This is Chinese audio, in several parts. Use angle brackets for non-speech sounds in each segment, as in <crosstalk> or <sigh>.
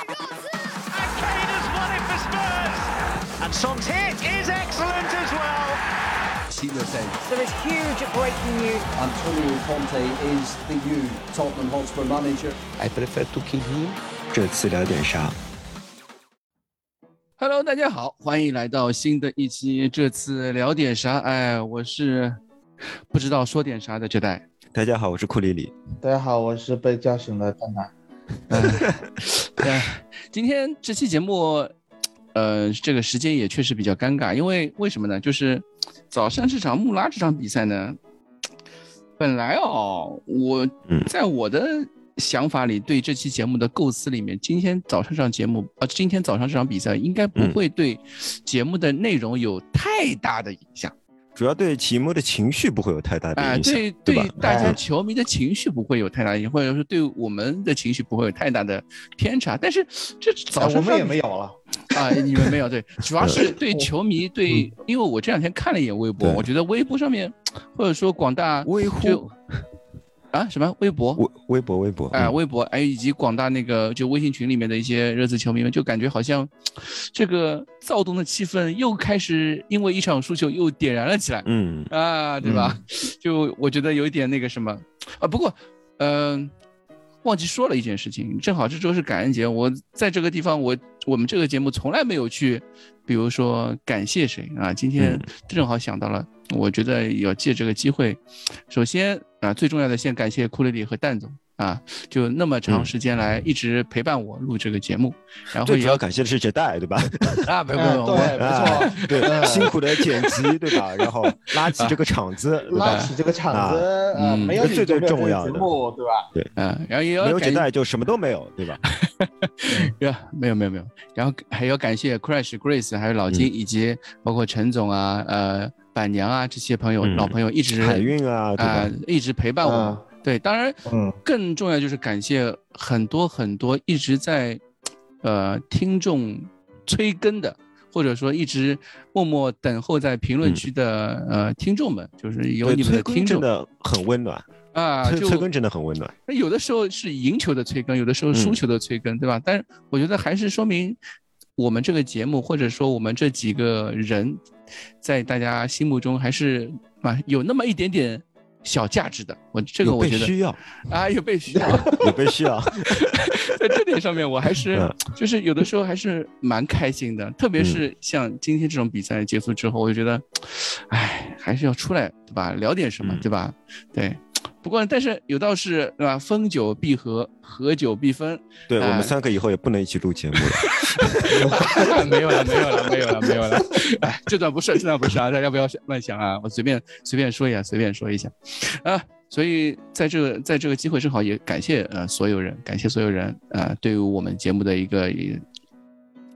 And Kane has won it for Spurs. And Son's hit is excellent as well. There is huge breaking news. Antonio Conte is the new Tottenham Hotspur manager. I prefer to kill him。这次聊点啥？Hello，大家好，欢迎来到新的一期。这次聊点啥？哎，我是不知道说点啥的这代。大家好，我是库里里。大家好，我是被叫醒的蛋蛋。对，今天这期节目，呃，这个时间也确实比较尴尬，因为为什么呢？就是早上这场穆拉这场比赛呢，本来哦，我嗯在我的想法里，对这期节目的构思里面，今天早上这场节目，呃，今天早上这场比赛应该不嗯会对节目的内容有太大的影响。主要对启幕的情绪不会有太大的啊、影响，对对吧？大家哎球迷的情绪不会有太大影响，或者说对我们的情绪不会有太大的偏差。但是这早上哎我们也没有了。<laughs> 啊，你们没有对，主要是对球迷对，因为我这两天看了一眼微博，我觉得微博上面或者说广大微乎就啊什么微博微微博微博，哎、嗯微博，还有以及广大那个就微信群里面的一些热刺球迷们，就感觉好像这个躁动的气氛又开始因为一场输球又点燃了起来。嗯，啊，对吧？就我觉得有一点那个什么啊，不过，嗯、忘记说了一件事情，正好这周是感恩节，我在这个地方，我我们这个节目从来没有去，比如说感谢谁啊，今天嗯正好想到了，我觉得要借这个机会，首先啊，最重要的先感谢库里里和蛋总。啊，就那么长嗯时间来一直陪伴我录这个节目，然后最主要也要感谢的是杰代，对吧？<laughs> 啊，不不哎不，我对，没啊错，对，嗯辛苦的剪辑，对吧？然后拉起这个场子？拉起这个场子，呃，嗯没有最就没有这个重要的节目，对吧？嗯，然后也有杰代就什么都没有，对吧？<laughs> 呀，没有没有没有，然后还要感谢 Crash、Grace，还有老嗯金，以及包括陈总啊、呃板娘啊这些朋友、嗯老朋友一直海运啊，对啊、吧？一直陪伴我对，当然嗯，更重要就是感谢很多很多一直在呃听众催更的，或者说一直默默等候在评论嗯区的、呃听众们，就是有，你们的听众真的很温暖，啊，就催催更真的很温暖。那有的时候是赢球的催更，有的时候输嗯球的催更，对吧？但是我觉得还是说明我们这个节目，或者说我们这几个人，在大家心目中还是啊有那么一点点小价值的。我这个我觉得需要，啊有被需要，有被需要，<laughs> <laughs> 在这点上面我还是嗯就是有的时候还是蛮开心的，特别是像今天这种比赛结束之后，我就觉得，哎，还是要出来对吧？聊点什么嗯对吧？对。不过，但是有道是，对吧？分久必合，合久必分。对我哎们三个以后也不能一起录节目了。<laughs> 没有了，没有了，没有了，没有了。哎，这段不是，这段不是啊，大家不要乱想啊，我随便随便说一下，随便说一下，啊，所以在这个在这个机会正好也感谢呃所有人，感谢所有人啊、呃、对于我们节目的一个一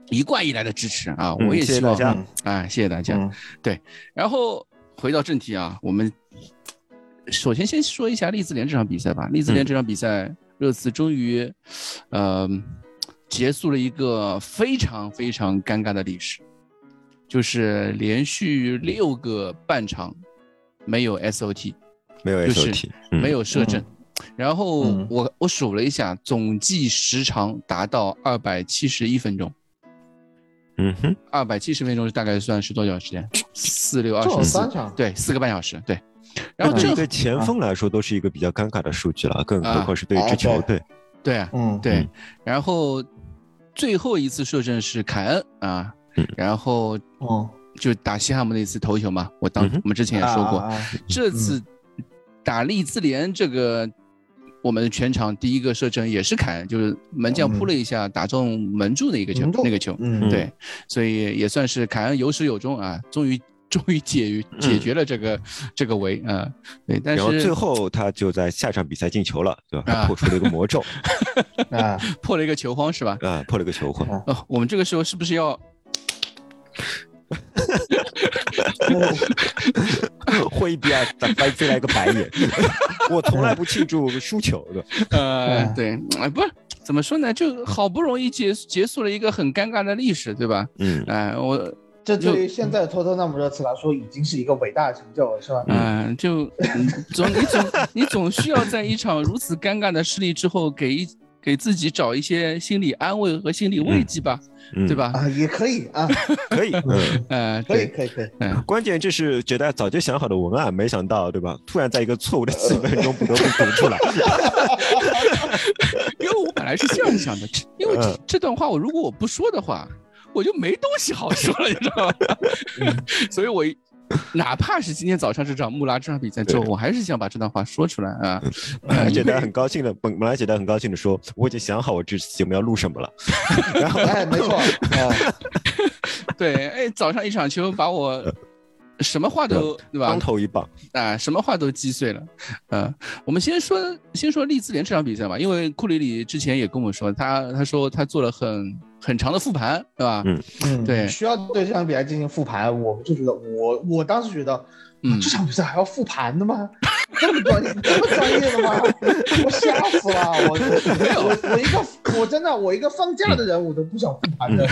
一贯以来的支持啊，嗯我也希望谢谢大家嗯啊，谢谢大家。嗯然后回到正题啊，我们首先先说一下利兹联这场比赛吧。利兹联嗯这场比赛，热刺终于，呃，结束了一个非常非常尴尬的历史，就是连续六个半场没有 SOT，没有就是 SOT，嗯没有射正。然后嗯我我数了一下，总计时长达到二百七十一分钟。嗯哼，二百七十分钟大概算是多久时间？四六二十四对，四个半小时，对。然后这对前锋来说都是一个比较尴尬的数据了，更何啊况是对一支球队。对啊，嗯，对嗯，然后最后一次射正是凯恩啊嗯，然后哦，就打西汉姆那次头球嘛，我当我们之前也说过，这次打利兹联这个。我们全场第一个射正也是凯恩，就是门将扑了一下，打中门柱的一个球那个球，嗯，对，所以也算是凯恩有始有终啊，终于终于解于解决了这个、这个围啊，对，但然后最后他就在下场比赛进球了，对吧？破除了一个魔咒 <laughs> 啊，破了一个球荒是吧？啊，破了一个球荒。哦，我们这个时候是不是要会比尔打翻飞来个白眼，<laughs> 我从来不庆祝输球的。呃嗯，对，哎，不是怎么说呢？就好不容易结结束了一个很尴尬的历史，对吧？嗯，哎、我这对于现在的托特纳姆热刺来说，已经是一个伟大的成就了，是吧？嗯、就嗯总你总你总需要在一场如此尴尬的失利之后，给一给自己找一些心理安慰和心理慰藉吧，嗯对？吧？啊，也可以啊，<laughs> 可以，嗯。呃，<laughs> 可以对，可以可以。嗯，关键这是觉得早就想好的文案，没想到，对吧？突然在一个错误的气氛中不得不读出来。<laughs> 因为我本来是这样想的，因为这嗯这段话我如果我不说的话，我就没东西好说了，你知道吗？<laughs> 所以我一哪怕是今天早上这场穆拉这场比赛之后，我还是想把这段话说出来啊。而且他很高兴的，本本来姐他很高兴的说，我已经想好我这期节目要录什么了。然 <laughs> 后哎，没错，啊，<laughs> 对，哎，早上一场球把我什么话都对吧当？头一棒，啊，什么话都击碎了。呃，我们先说先说利兹联这场比赛吧，因为库里里之前也跟我说，他他说他做了很很长的复盘，对吧？嗯嗯，对需要对这场比赛进行复盘，我就觉得我我当时觉得，嗯这场比赛还要复盘的吗？<laughs> 这么专业，这么专业的吗？<laughs> 我吓死了！我我我一个我真的我一个放假的人，我都不想复盘的。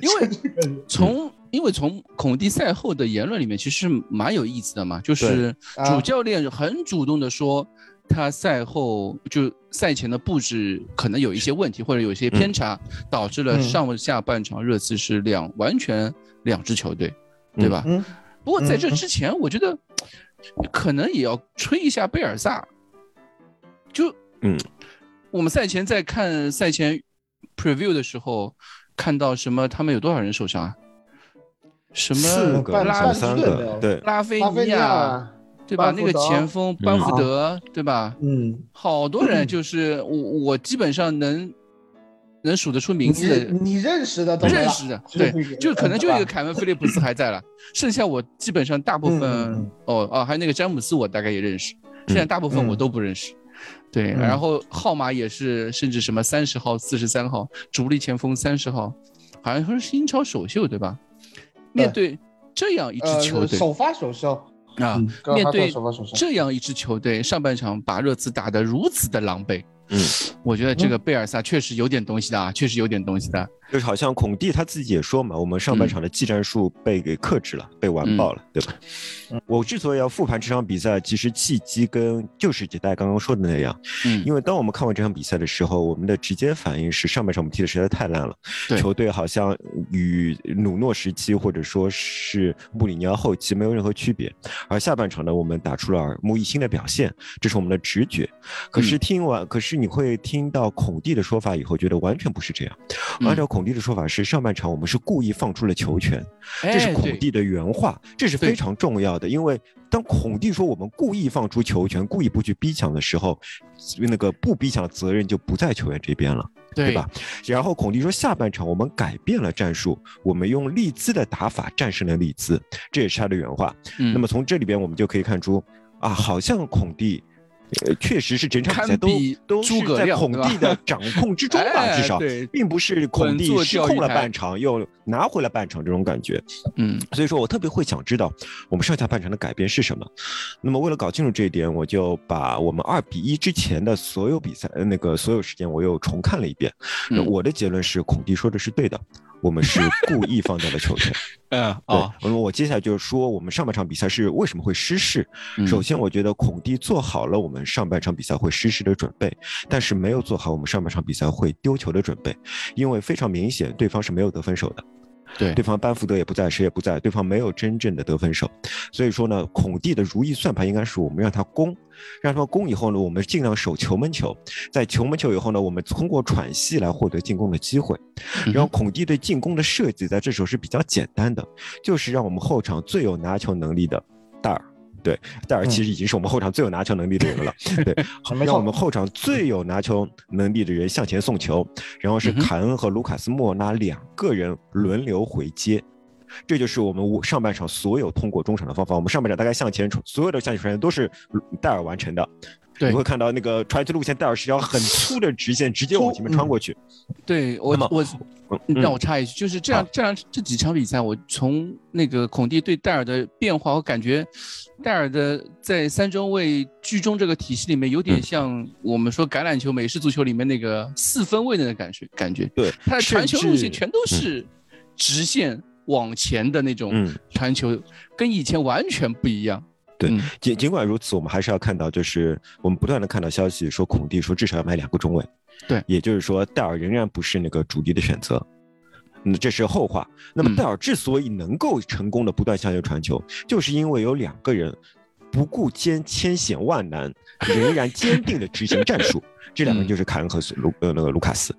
因为 <laughs> 从因为从孔蒂赛后的言论里面，其实蛮有意思的嘛，就是啊主教练很主动的说，他赛后就赛前的布置可能有一些问题，或者有一些偏差，导致了嗯。上下半场热刺是两完全两支球队，对吧？嗯。不过在这嗯之前，我觉得可能也要吹一下贝尔萨，就嗯，我们赛前在看赛前 preview 的时候，看到什么他们有多少人受伤啊？什四么拉半三支队没有个，对，拉菲尼亚，对吧？那个前锋班福德，对吧？嗯，好多人就是我，我基本上能能数得出名字的你认识的都认识的，对，就可能就一个 <laughs> 凯文·菲利普斯还在了，剩下我基本上大部分哦哦，还有那个詹姆斯，我大概也认识，现在大部分我嗯都不认识。对，嗯然后号码也是，甚至什么三十号、四十三号，主力前锋三十号，好像说是英超首秀对吧？面对这样一支球呃，队首发首秀，啊面对这样一支球队，上半场把热刺打得如此的狼狈，嗯，我觉得这个贝尔萨确实有点东西的啊，确实有点东西的。就是好像孔蒂他自己也说嘛，我们上半场的技战术被给克制了，被完爆了，对吧？我之所以要复盘这场比赛，其实契机跟就是大家刚刚说的那样，嗯，因为当我们看完这场比赛的时候，我们的直接反应是上半场我们踢的实在太烂了，球队好像与努诺时期或者说是穆里尼奥后期没有任何区别，而下半场呢，我们打出了耳目一新的表现，这是我们的直觉。可是听完，可是你会听到孔蒂的说法以后，觉得完全不是这样。嗯按照孔蒂的说法是，上半场我们是故意放出了球权，这是孔蒂的原话，这是非常重要的。因为当孔蒂说我们故意放出球权，故意不去逼抢的时候，那个不逼抢的责任就不在球员这边了。对对吧？然后孔蒂说，下半场我们改变了战术，我们用利兹的打法战胜了利兹，这也是他的原话。嗯那么从这里边我们就可以看出，啊，好像孔蒂。呃，确实是整场比赛都都是诸葛在孔蒂的 <laughs> 掌控之中吧，哎至少对并不是孔蒂失控了半场又拿回了半场这种感觉。嗯所以说我特别会想知道我们上下半场的改变是什么。那么为了搞清楚这一点，我就把我们二比一之前的所有比赛，呃那个所有时间我又重看了一遍。嗯我的结论是，孔蒂说的是对的，我们是故意放掉了球权。<laughs> 嗯对哦，，那么我接下来就是说我们上半场比赛是为什么会失势。嗯首先，我觉得孔蒂做好了我们上半场比赛会失势的准备，但是没有做好我们上半场比赛会丢球的准备，因为非常明显对方是没有得分手的。对。对方班福德也不在，谁也不在，对方没有真正的得分手，所以说呢，孔蒂的如意算盘应该是我们让他攻，让他们攻以后呢，我们尽量守球门球，在球门球以后呢，我们通过喘息来获得进攻的机会。嗯然后孔蒂对进攻的设计在这时候是比较简单的，就是让我们后场最有拿球能力的戴尔。对，戴尔其实已经是我们后场最有拿球能力的人了。<laughs> 对，<laughs> 让我们后场最有拿球能力的人向前送球，然后是凯恩和卢卡斯莫拉两个人轮流回接。这就是我们上半场所有通过中场的方法。我们上半场大概向前冲，所有的向前传都是戴尔完成的。对你会看到那个传球路线，戴尔是一条很粗的直线，直接往前面穿过去。对我我嗯让我插一句，就是这样这样这几场比赛，我从那个孔蒂对戴尔的变化，我感觉戴尔的在三中卫居中这个体系里面，有点嗯像我们说橄榄球、美式足球里面那个四分卫的那感觉感觉。对，他的传球路线全都是直线往前的那种嗯传球，跟以前完全不一样。对嗯尽尽管如此，我们还是要看到，就是我们不断的看到消息说，孔蒂说至少要买两个中卫。对也就是说，戴尔仍然不是那个主力的选择。嗯，这是后话。那么嗯戴尔之所以能够成功的不断向右传球，就是因为有两个人不顾艰千险万难，仍然坚定的执行战术。这两个人就是凯恩和卢呃那个卢卡斯。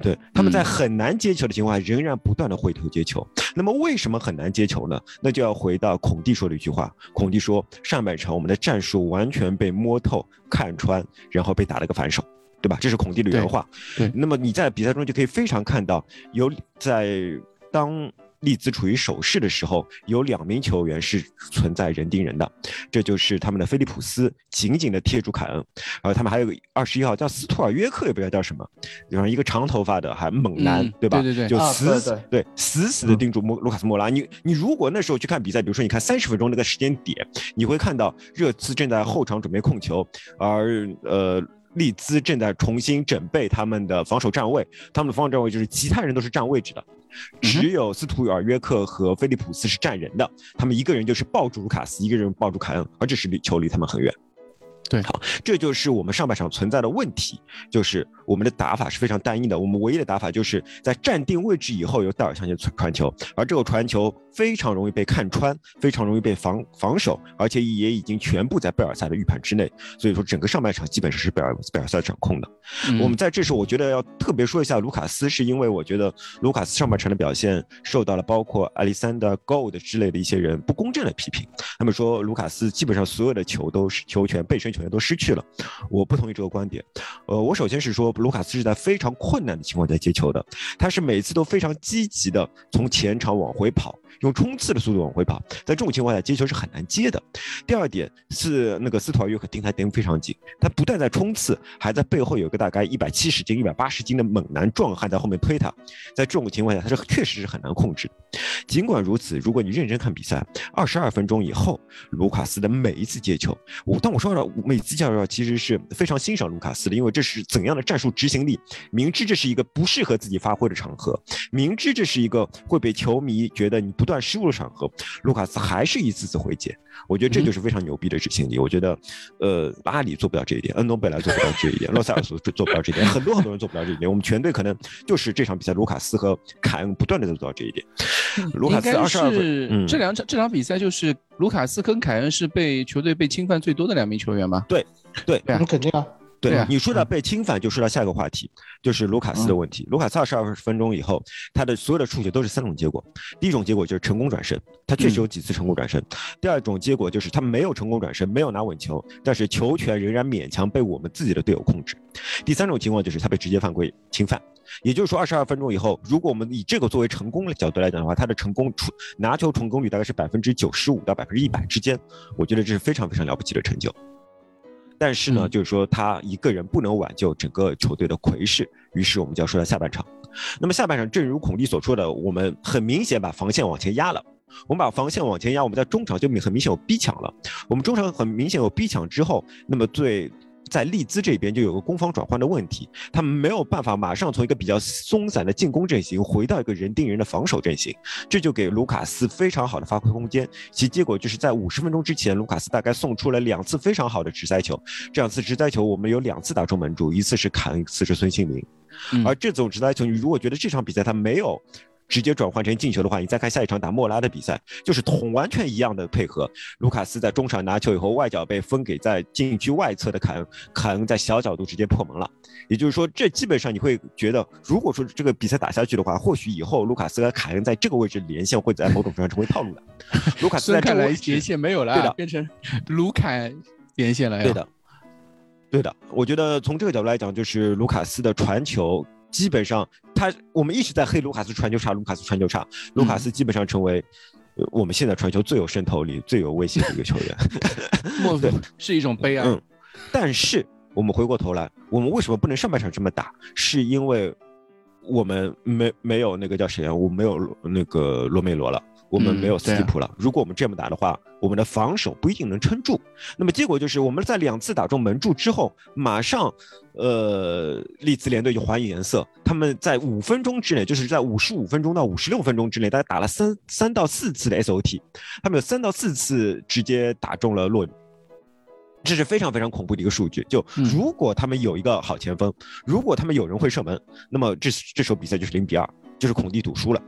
对，他们在嗯很难接球的情况下，仍然不断的回头接球。那么为什么很难接球呢？那就要回到孔蒂说的一句话。孔蒂说，上半场我们的战术完全被摸透、看穿，然后被打了个反手，对吧？这是孔蒂的原话。对对那么你在比赛中就可以非常看到，有在当。利兹处于守势的时候，有两名球员是存在人盯人的，这就是他们的菲利普斯紧紧的贴住凯恩，然后他们还有个二十一号叫斯图尔约克，也不知道叫什么，然后一个长头发的还猛男，嗯对吧？对对对。就啊死死、对。对死死的盯住莫卢卡斯莫拉。你你如果那时候去看比赛，比如说你看三十分钟那个时间点，你会看到热刺正在后场准备控球，而呃。利兹正在重新整备他们的防守站位，他们的防守站位就是其他人都是站位置的，只有斯图尔约克和菲利普斯是站人的，他们一个人就是抱住卢卡斯，一个人抱住凯恩，而这时离球离他们很远。对好，这就是我们上半场存在的问题，就是我们的打法是非常单一的。我们唯一的打法就是在站定位置以后由戴尔向前传传球，而这个传球非常容易被看穿，非常容易被防防守，而且也已经全部在贝尔萨的预判之内。所以说，整个上半场基本上是贝尔贝尔萨掌控的。嗯我们在这时候，我觉得要特别说一下卢卡斯，是因为我觉得卢卡斯上半场的表现受到了包括艾利桑德、Gold 之类的一些人不公正的批评。他们说卢卡斯基本上所有的球都是球权、背身球权都失去了。我不同意这个观点。呃，我首先是说卢卡斯是在非常困难的情况下接球的，他是每次都非常积极的从前场往回跑，用冲刺的速度往回跑，在这种情况下接球是很难接的。第二点是那个斯图尔约克盯他盯非常紧，他不但在冲刺，还在背后有个大概一百七十斤、一百八十斤的猛男壮汉在后面推他。在这种情况下，他是确实是很难控制。尽管如此，如果你认真看比赛，二十二分钟以后，卢卡斯的每一次接球，我当我说了每次接球，其实是非常欣赏卢卡斯的，因为这是怎样的战术执行力？明知这是一个不适合自己发挥的场合，明知这是一个会被球迷觉得你不断失误的场合，卢卡斯还是一次次回接。我觉得这就是非常牛逼的执行力。我觉得，呃，阿里做不到这一点，恩东贝莱做不到这一点，<laughs> 洛塞尔索做做不到这一点，很多很多人做不到这一点。我们全队可能就是这场比赛，卢卡斯和凯恩不断的在做到这一点。卢卡斯二十二分，这两场这场比赛就是卢卡斯跟凯恩是被球队被侵犯最多的两名球员吧？对对啊那肯定啊，对对啊你说到被侵犯，就说到下一个话题，就是卢卡斯的问题。卢卡斯二十二分钟以后，他的所有的触球都是三种结果。第一种结果就是成功转身，他确实有几次成功转身。第二种结果就是他没有成功转身，没有拿稳球，但是球权仍然勉强被我们自己的队友控制。第三种情况就是他被直接犯规侵犯。也就是说，二十二分钟以后，如果我们以这个作为成功的角度来讲的话，他的成功出拿球成功率大概是百分之九十五到百分之一百之间，我觉得这是非常非常了不起的成就。但是呢，嗯就是说他一个人不能挽救整个球队的颓势，于是我们就要说到下半场。那么下半场，正如孔蒂所说的，我们很明显把防线往前压了。我们把防线往前压，我们在中场就很明显有逼抢了。我们中场很明显有逼抢之后，那么对在利兹这边就有个攻防转换的问题，他们没有办法马上从一个比较松散的进攻阵型回到一个人盯人的防守阵型，这就给卢卡斯非常好的发挥空间。其结果就是在五十分钟之前，卢卡斯大概送出了两次非常好的直塞球，这两次直塞球我们有两次打中门柱，一次是坎，一次是孙兴民。嗯而这种直塞球，你如果觉得这场比赛他没有直接转换成进球的话，你再看下一场打莫拉的比赛，就是同完全一样的配合。卢卡斯在中场拿球以后，外脚被分给在禁区外侧的凯恩，凯恩在小角度直接破门了。也就是说，这基本上你会觉得，如果说这个比赛打下去的话，或许以后卢卡斯和凯恩在这个位置连线会在某种程度上成为套路的。卢卡斯在这个位置连线没有了啊，对的变成卢凯连线了呀。对的，对的。我觉得从这个角度来讲，就是卢卡斯的传球，基本上他我们一直在黑卢卡斯传球差，卢卡斯传球差，卢卡斯基本上成为。呃我们现在传球最有渗透力、最有威胁的一个球员，<laughs> 莫对是一种悲哀。嗯，但是我们回过头来，我们为什么不能上半场这么打？是因为我们没没有那个叫谁啊？我没有那个罗梅罗了，我们嗯没有斯对啊基普了。如果我们这么打的话，我们的防守不一定能撑住。那么结果就是我们在两次打中门柱之后，马上，呃，利兹联队就还以颜色。他们在五分钟之内，就是在五十五分钟到五十六分钟之内，大概打了三三到四次的 SOT，他们有三到四次直接打中了洛里。这是非常非常恐怖的一个数据。就嗯如果他们有一个好前锋，如果他们有人会射门，那么这这时候比赛就是零比二，就是孔蒂赌输了。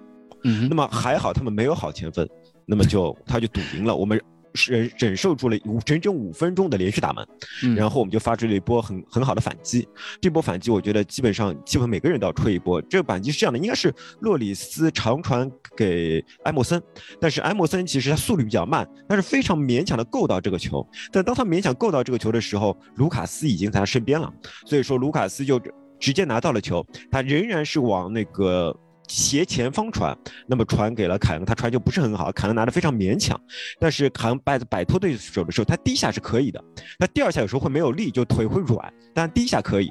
嗯那么还好他们没有好前锋，那么就 <laughs> 他就赌赢了。我们忍忍受住了五整整五分钟的连续打门，嗯然后我们就发出了一波很很好的反击。这波反击我觉得基本上基本每个人都要吹一波。这个反击是这样的，应该是洛里斯长传给埃莫森，但是埃莫森其实他速率比较慢，但是非常勉强的够到这个球。但当他勉强够到这个球的时候，卢卡斯已经在他身边了，所以说卢卡斯就直接拿到了球，他仍然是往那个。斜前方传，那么传给了凯恩，他传球不是很好，凯恩拿的非常勉强，但是凯恩摆摆脱对手的时候，他第一下是可以的，他第二下有时候会没有力，就腿会软，但第一下可以。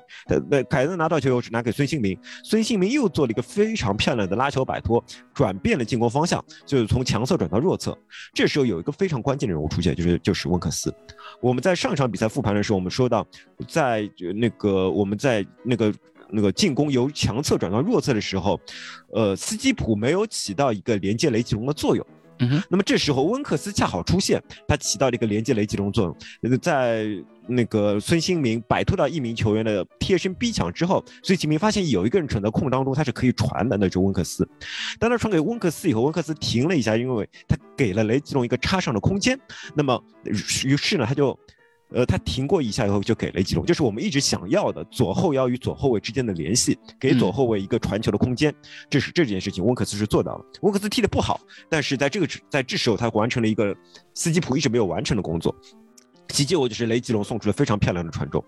那凯恩拿到球后是拿给孙兴民，孙兴民又做了一个非常漂亮的拉球摆脱，转变了进攻方向，就是从强侧转到弱侧。这时候有一个非常关键的人物出现，就是就是温克斯。我们在上场比赛复盘的时候，我们说到，在那个我们在那个。那个进攻由强侧转到弱侧的时候，呃，斯基普没有起到一个连接雷吉隆的作用。嗯哼，那么这时候温克斯恰好出现，他起到了一个连接雷吉隆作用。那个在那个孙兴民摆脱到一名球员的贴身逼抢之后，孙兴民发现有一个人处在空当中，他是可以传的，那就是温克斯。当他传给温克斯以后，温克斯停了一下，因为他给了雷吉隆一个插上的空间。那么于是呢，他就。呃，他停过一下以后就给雷吉隆，就是我们一直想要的左后腰与左后卫之间的联系，给左后卫一个传球的空间。这是这件事情，温克斯是做到了。温克斯踢得不好，但是在这个在这时候他完成了一个斯基普一直没有完成的工作。其结果就是雷吉隆送出了非常漂亮的传中，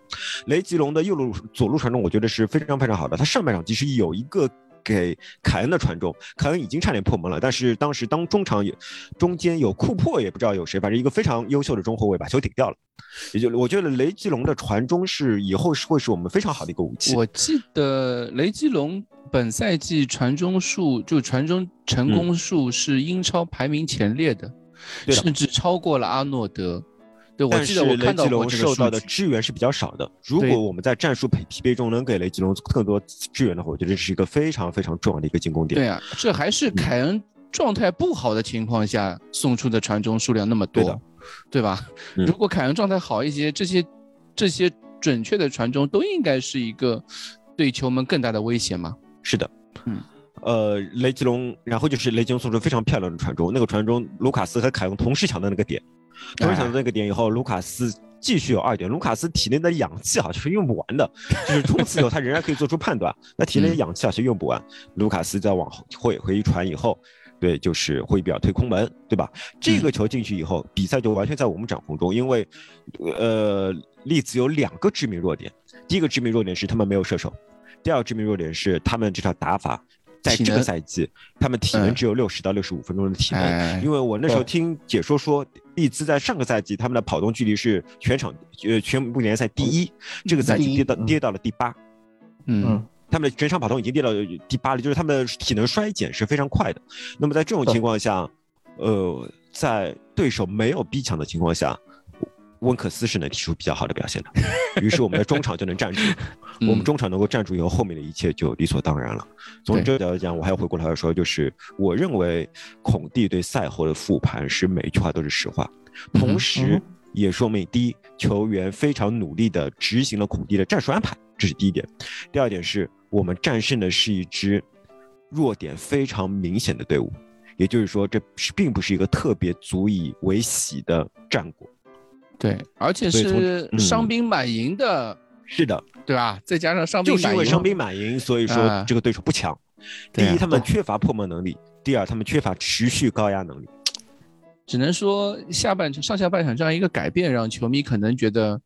雷吉隆的右路左路传中，我觉得是非常非常好的。他上半场其实有一个给凯恩的传中，凯恩已经差点破门了，但是当时当中场有中间有库珀，也不知道有谁，反正一个非常优秀的中后卫把球顶掉了。也就我觉得雷吉隆的传中是以后是会是我们非常好的一个武器。我记得雷吉隆本赛季传中数就传中成功数是英超排名前列的甚至超过了阿诺德。对，我记得我看到雷吉隆受到的。支援是比较少的。如果我们在战术匹匹配中能给雷吉隆更多支援的话，我觉得这是一个非常非常重要的一个进攻点。对啊，这还是凯恩状态不好的情况下送出的传中数量那么多，对对吧？嗯如果凯恩状态好一些，这些这些准确的传中都应该是一个对球门更大的威胁嘛。是的，嗯。呃，雷吉隆，然后就是雷吉隆送出非常漂亮的传中，那个传中，卢卡斯和凯恩同时抢到那个点，同时想到那个点以后，卢卡斯继续有二点，卢卡斯体内的氧气好像是用不完的，就是冲刺以后他仍然可以做出判断，那体内的氧气好像用不完，卢卡斯在往后回回一传以后。对，就是会比较推空门，对吧？这个球进去以后，比赛就完全在我们掌控中，因为，呃，利兹有两个致命弱点，第一个致命弱点是他们没有射手，第二个致命弱点是他们这套打法，在这个赛季，他们体能嗯只有六十到六十五分钟的体能。哎因为我那时候听解说说，利兹在上个赛季他们的跑动距离是全场呃全部联赛第一，这个赛季跌到嗯跌到了第八。嗯嗯，他们的全场跑动已经跌到第八了，就是他们的体能衰减是非常快的。那么在这种情况下，呃，在对手没有逼抢的情况下，温克斯是能提出比较好的表现的。<laughs> 于是我们的中场就能站住，嗯我们中场能够站住以后，后面的一切就理所当然了。从这个角度讲，我还要回过头来说，就是我认为孔蒂对赛后的复盘是每一句话都是实话，同时嗯也说明第一，球员非常努力的执行了孔蒂的战术安排，这是第一点。第二点是我们战胜的是一支弱点非常明显的队伍，也就是说，这是并不是一个特别足以为喜的战果。对，而且是嗯伤兵满营的，是的，对吧？再加上伤兵满营，就是因为伤兵满营，所以说啊这个对手不强。第一，他们缺乏破门能力；第二，他们缺乏持续高压能力。只能说下半场、上下半场这样一个改变，让球迷可能觉得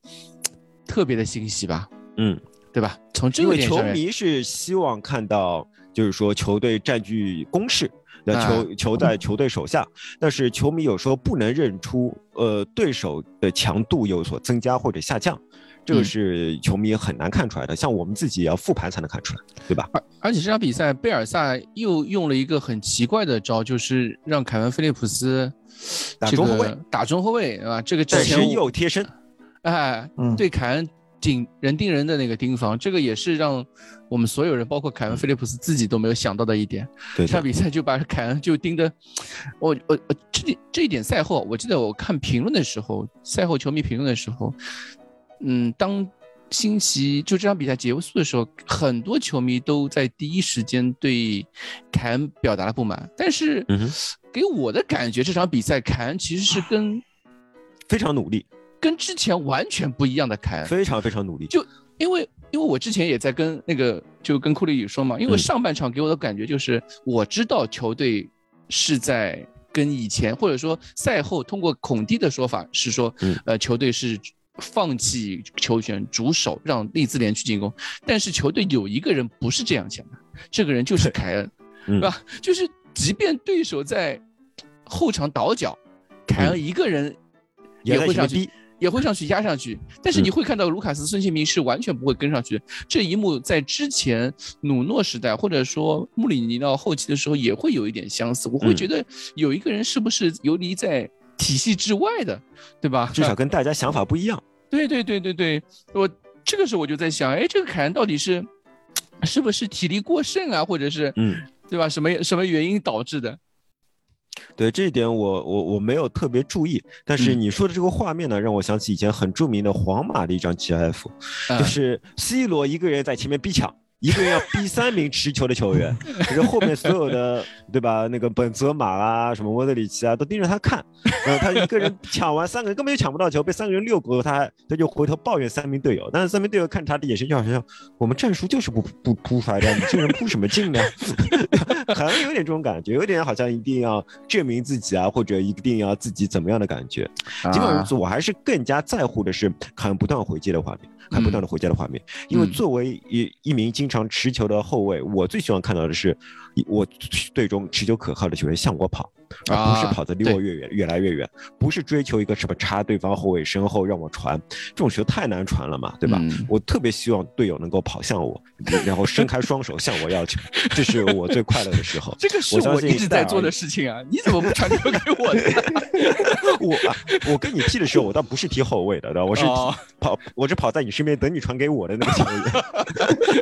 特别的欣喜吧，嗯，对吧？从这个点上面，迷是希望看到，就是说球队占据攻势，那啊球球在球队手下，但是球迷有时候不能认出，呃，对手的强度有所增加或者下降，这个嗯是球迷很难看出来的，像我们自己也要复盘才能看出来，对吧？而而且这场比赛，贝尔萨又用了一个很奇怪的招，就是让凯文·菲利普斯这打中后卫打中后卫，对吧？这个之但是前我又贴身，哎，嗯对凯恩顶人盯人的那个盯防，这个也是让我们所有人，包括凯恩·菲利普斯自己都没有想到的一点。对，这场比赛就把凯恩就盯得，我我我这点这一点赛后，我记得我看评论的时候，赛后球迷评论的时候，嗯，当星期就这场比赛结束的时候，很多球迷都在第一时间对凯恩表达了不满，但是给我的感觉，这场比赛凯恩其实是跟非常努力，跟之前完全不一样的凯恩，非常非常努力。就因为因为我之前也在跟那个就跟库里宇说嘛，因为嗯上半场给我的感觉就是我知道球队是在跟以前或者说赛后通过孔蒂的说法是说，嗯呃球队是放弃球权主守让利兹联去进攻，但是球队有一个人不是这样想的，这个人就是凯恩，<laughs> 嗯是吧？就是即便对手在后场倒脚，凯恩一个人也会上去。也会上去压上去，但是嗯你会看到卢卡斯、孙兴民是完全不会跟上去的。这一幕在之前努诺时代或者说穆里尼奥后期的时候也会有一点相似。我会嗯觉得有一个人是不是游离在体系之外的，对吧？至少跟大家想法不一样。对对对对对，我这个时候我就在想，哎，这个凯恩到底是是不是体力过剩啊，或者是嗯，对吧？什么什么原因导致的？对这一点我我我没有特别注意，但是嗯你说的这个画面呢，让我想起以前很著名的皇马的一张 GIF，嗯就是 C 罗一个人在前面逼抢。一个人要逼三名持球的球员，<laughs> 可是后面所有的，对吧？那个本泽马啊，什么莫德里奇啊，都盯着他看。然后他一个人抢完三个人根本就抢不到球，被三个人遛狗，他还他就回头抱怨三名队友。但是三名队友看他的眼神就好像我们战术就是不不扑出来的，你这个人扑什么劲呢？<laughs> 好像有点这种感觉，有点好像一定要证明自己啊，或者一定要自己怎么样的感觉。尽管如此，我还是更加在乎的是看不断回击的画面，看不断的回家的画面。因为嗯作为一一名经常持球的后卫，我最希望看到的是，我队中持球可靠的球员向我跑，而不是啊跑得离我越远，越来越远，不是追求一个什么插对方后卫身后让我传，这种球太难传了嘛，对吧？嗯我特别希望队友能够跑向我，然后伸开双手向我要球，这是我最快乐的时候。这个是我我一直在做的事情啊！你怎么不传球给我呢？<laughs> 我啊，我跟你踢的时候，我倒不是踢后卫的，对吧？我是跑，我是跑在你身边等你传给我的那个球员。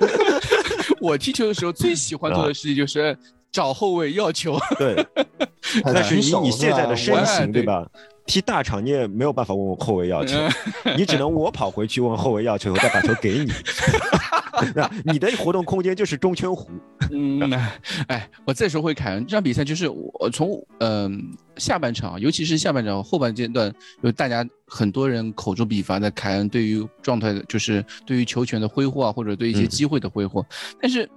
<laughs> 我踢球的时候最喜欢做的事情就是找后卫要球。<laughs> <laughs> 对，但是以你现在的身哎形，对对吧？踢大场你也没有办法问我后卫要球，<laughs> 你只能我跑回去问后卫要球，我再把球给你。那你的活动空间就是中圈弧。嗯，哎，我再说回凯恩这场比赛，就是我从嗯、下半场，尤其是下半场后半阶段，就大家很多人口诛笔伐的凯恩对于状态的，就是对于球权的挥霍啊，或者对一些嗯机会的挥霍，但是。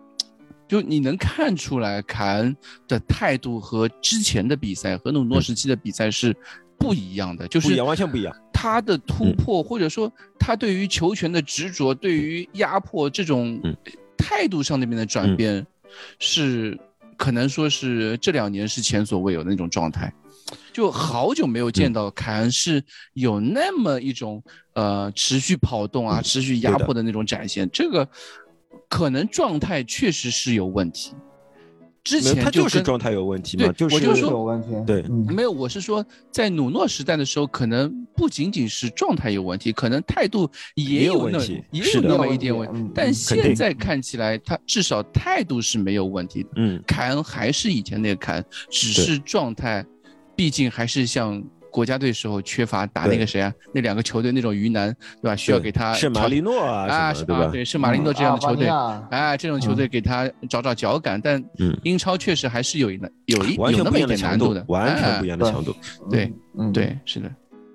就你能看出来，凯恩的态度和之前的比赛和努诺时期的比赛是不一样的，就是完全不一样。他的突嗯。破，或者说他对于球权的执着，对于压迫这种嗯。态度上那边的转变，是可能说是这两年是前所未有的那种状态。就好久没有见到凯恩是有那么一种呃持续跑动啊、持续压迫的那种展现，这个可能状态确实是有问题。之前，就是状态有问题嘛，对就是我就说有问题。对嗯没有，我是说，在努诺时代的时候，可能不仅仅是状态有问题，可能态度也也有问题是的也有那么一点问题。但现在看起来，他至少态度是没有问题的。嗯，凯恩还是以前那个凯恩，只是状态，毕竟还是像国家队时候缺乏打那个谁啊，那两个球队那种鱼腩，对吧？需要给他圣马调力诺啊对吧？对，圣马力诺这样的球队。啊哎，这种球队给他找找脚感，但嗯英超确实还是有一有一有那么一样的强度点难度的，，完全哎不一样的强度。对，嗯，对，是的。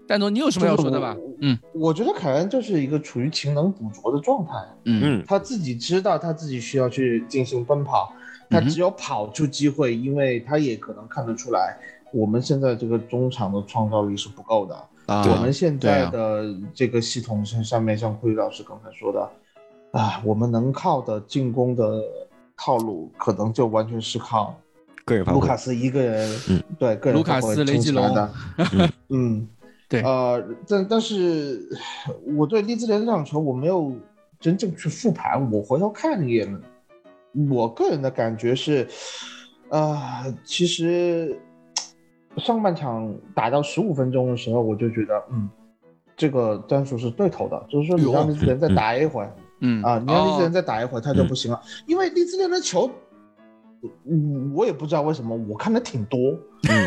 丹总，你有什么要说的吧？嗯我觉得凯恩就是一个处于勤能补拙的状态，嗯嗯，他自己知道他自己需要去进行奔跑，他只有跑出机会，因为他也可能看得出来，我们现在这个中场的创造力是不够的。啊我们现在的这个系统上上面，像库里老师刚才说的，啊，我们能靠的进攻的套路，可能就完全是靠个人发挥卢卡。斯一个人，嗯对个人卢卡斯雷吉隆撑起来的，嗯，<laughs> <laughs> 对呃，但但是我对利兹联这场球我没有真正去复盘，我回头看了一眼，我个人的感觉是，呃，其实上半场打到十五分钟的时候，我就觉得，嗯，这个战术是对头的，就是说你让利兹联再打一会儿。嗯啊，你让利兹联哦再打一会儿，他就不行了，因为利兹联的球，嗯我也不知道为什么，我看的挺多，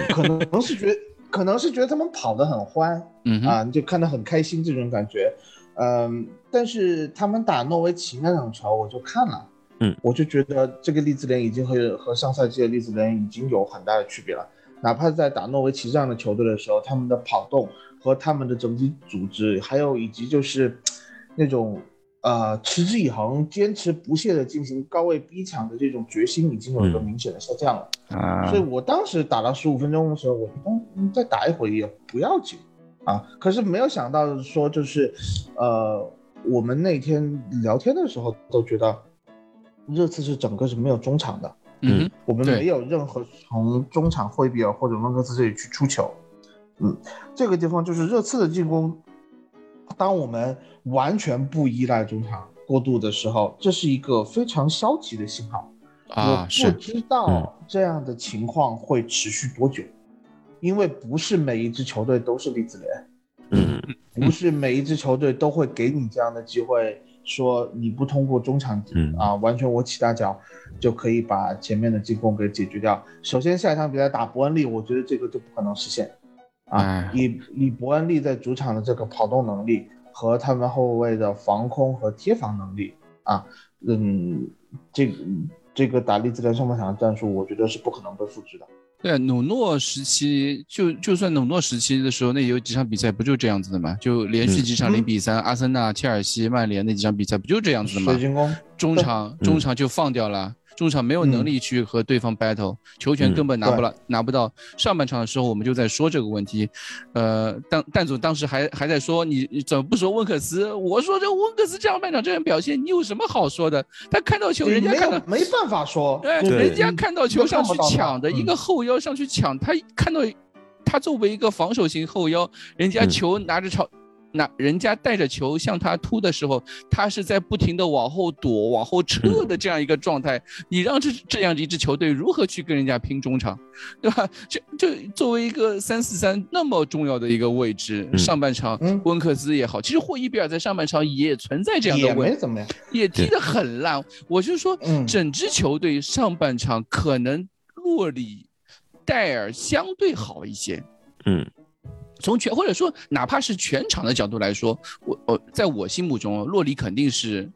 可能是觉得，<laughs> 可能是觉得他们跑得很欢嗯哼。啊，就看得很开心这种感觉，嗯，但是他们打诺维奇那场球，我就看了，嗯，我就觉得这个利兹联已经和和上赛季的利兹联已经有很大的区别了，哪怕在打诺维奇这样的球队的时候，他们的跑动和他们的整体组织，还有以及就是那种。呃，持之以恒、坚持不懈的进行高位逼抢的这种决心，已经有一个嗯明显的下降了。啊所以我当时打到十五分钟的时候，我嗯再打一会儿也不要紧啊。可是没有想到说就是，呃，我们那天聊天的时候都觉得，热刺是整个是没有中场的，嗯我们没有任何从中场惠比尔或者温克斯这里去出球。嗯，这个地方就是热刺的进攻，当我们完全不依赖中场过渡的时候，这是一个非常消极的信号。我不知道这样的情况会持续多久，因为不是每一支球队都是利兹联，嗯不是每一支球队都会给你这样的机会，说你不通过中场嗯啊，完全我起大脚就可以把前面的进攻给解决掉。首先下一场比赛打伯恩利，我觉得这个就不可能实现啊哎，以以伯恩利在主场的这个跑动能力和他们后卫的防空和贴防能力啊，嗯，这个这个打利兹联上半场的战术，我觉得是不可能被复制的。对啊，努诺时期就就算努诺时期的时候，那有几场比赛不就这样子的吗？就连续几场嗯零比三，阿森纳、切尔西、曼联那几场比赛不就这样子的吗水？晶宫中场中场就放掉了，中场没有能力去和对方 battle，、球权根本拿不了、拿不到。上半场的时候我们就在说这个问题，呃，但但总当时还还在说你你怎么不说温克斯？我说这温克斯上半场这样表现，你有什么好说的？他看到球，人家看到有没办法说，对，对人家看到球上去抢的，一个后腰上去抢，他看到他作为一个防守型后腰，人家嗯球拿着朝。那人家带着球向他突的时候，他是在不停的往后躲、往后撤的这样一个状态。你让这这样一支球队如何去跟人家拼中场，对吧？这就作为一个三四三那么重要的一个位置，嗯上半场嗯温克斯也好，其实霍伊比尔在上半场也存在这样的也问没怎么样。也踢得很烂。我就说，嗯整支球队上半场可能洛里、戴尔相对好一些。嗯从全或者说哪怕是全场的角度来说，我我在我心目中，洛里肯定是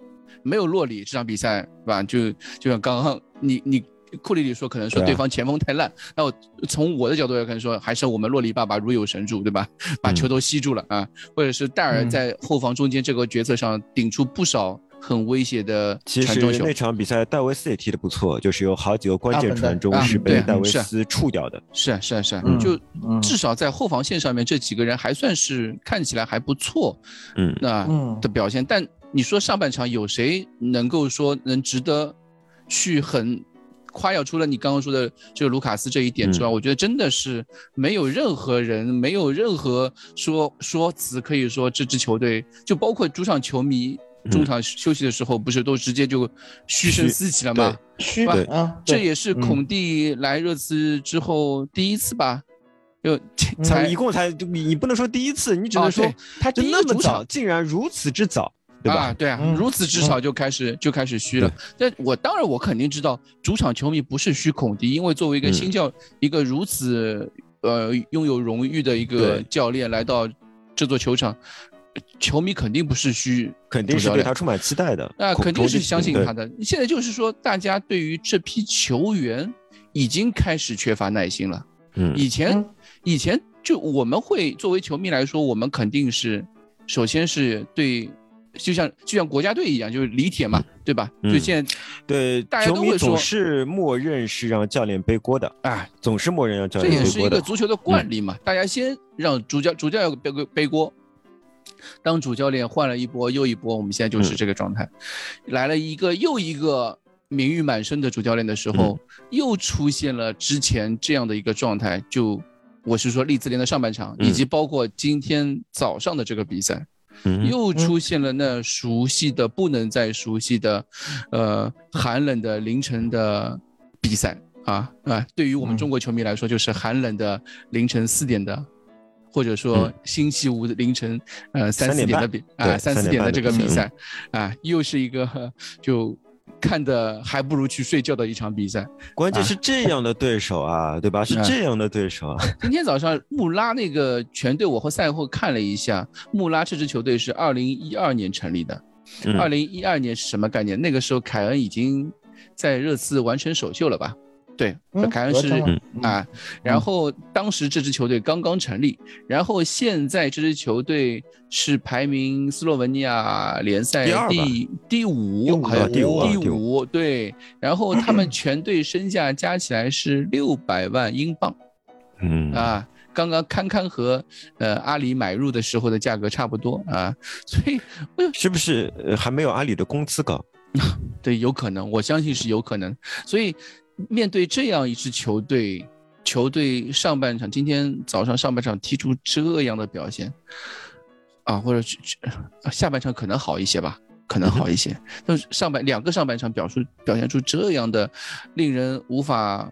没有洛里这场比赛，是吧？就就像刚刚你你库里里说，可能说对方前锋太烂，那我从我的角度来看说，还是我们洛里爸爸如有神助，对吧？把球都吸住了啊，或者是戴尔嗯在后防中间这个角色上顶出不少很威胁的其传中球实那。场比赛戴维斯也踢得不错，就是有好几个关键啊传中啊是被戴维斯触掉的。是啊是啊是啊，嗯就嗯至少在后防线上面，这几个人还算是看起来还不错，嗯那嗯的表现。但你说上半场有谁能够说能值得去很夸耀？除了你刚刚说的这个卢卡斯这一点之外，我觉得真的是没有任何人，没有任何说说辞可以说这支球队，就包括主场球迷。中场休息的时候，不是都直接就嘘声四起了吗？嘘吧？的啊，这也是嗯孔蒂来热刺之后第一次吧，就才一共才你你不能说第一次，你只啊能说他第一那么早，主场竟然如此之早，对吧？啊，对啊，嗯。如此之少就开始、就开始嘘了。但我当然我肯定知道，主场球迷不是嘘孔蒂，因为作为一个嗯。新教、一个如此呃拥有荣誉的一个教练来到这座球场，球迷肯定不是虚，肯定是对他充满期待的。啊，孔肯定是相信他。的。现在就是说，大家对于这批球员已经开始缺乏耐心了。嗯以前嗯以前就我们会作为球迷来说，我们肯定是首先是对，就像就像国家队一样，就是李铁嘛，对吧？嗯就现在对，大家都会说是默认是让教练背锅的，哎，总是默认让教练背锅这也是一。个足球的惯例嘛，大家先让主教主教要背背锅。当主教练换了一波又一波，我们现在就是嗯。这个状态，来了一个又一个名誉满身的主教练的时候，嗯又出现了之前这样的一个状态，就我是说利兹联的上半场，嗯以及包括今天早上的这个比赛，嗯，又出现了那熟悉的不能再熟悉的，呃，寒冷的凌晨的比赛。啊啊！对于我们中国球迷来说，就是寒冷的凌晨四点的，或者说嗯星期五的凌晨呃三3点半四点的比啊三四点的这个比赛啊，又是一个就看的还不如去睡觉的一场比赛。关键是这样的对手啊，对吧？是啊这样的对手啊，今天早上穆拉那个全队，我和赛后看了一下，穆拉这支球队是二零一二年成立的。嗯二零一二年是什么概念？那个时候凯恩已经在热刺完成首秀了吧？对，嗯凯恩是啊，然后当时这支球队刚刚成立，然后现在这支球队是排名斯洛文尼亚联赛第第第五，第五好像第五啊第第五，对，然后他们全队身价加起来是六百万英镑嗯啊。刚刚堪堪和呃阿里买入的时候的价格差不多啊，所以是不是呃还没有阿里的工资高？<laughs> 对，有可能，我相信是有可能。所以面对这样一支球队，球队上半场今天早上上半场踢出这样的表现，啊，或者去去啊下半场可能好一些吧，可能好一些。<laughs> 但是上半两个上半场表述表现出这样的令人无法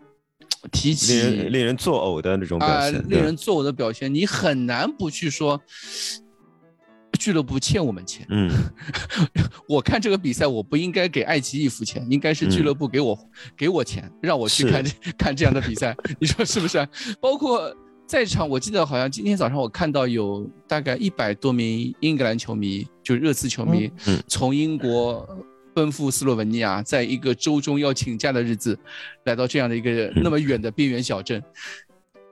提起令人令人作呕的那种表啊、现，令人作呕的表现，你很难不去说俱乐部欠我们钱。嗯，<laughs> 我看这个比赛，我不应该给爱奇艺付钱，应该是俱乐部给我、给我钱，让我去看这看这样的比赛，你说是不是？包括在场，我记得好像今天早上我看到有大概一百多名英格兰球迷，就是热刺球迷，嗯嗯。从英国奔赴斯洛文尼亚，在一个周中要请假的日子，来到这样的一个嗯。那么远的边缘小镇，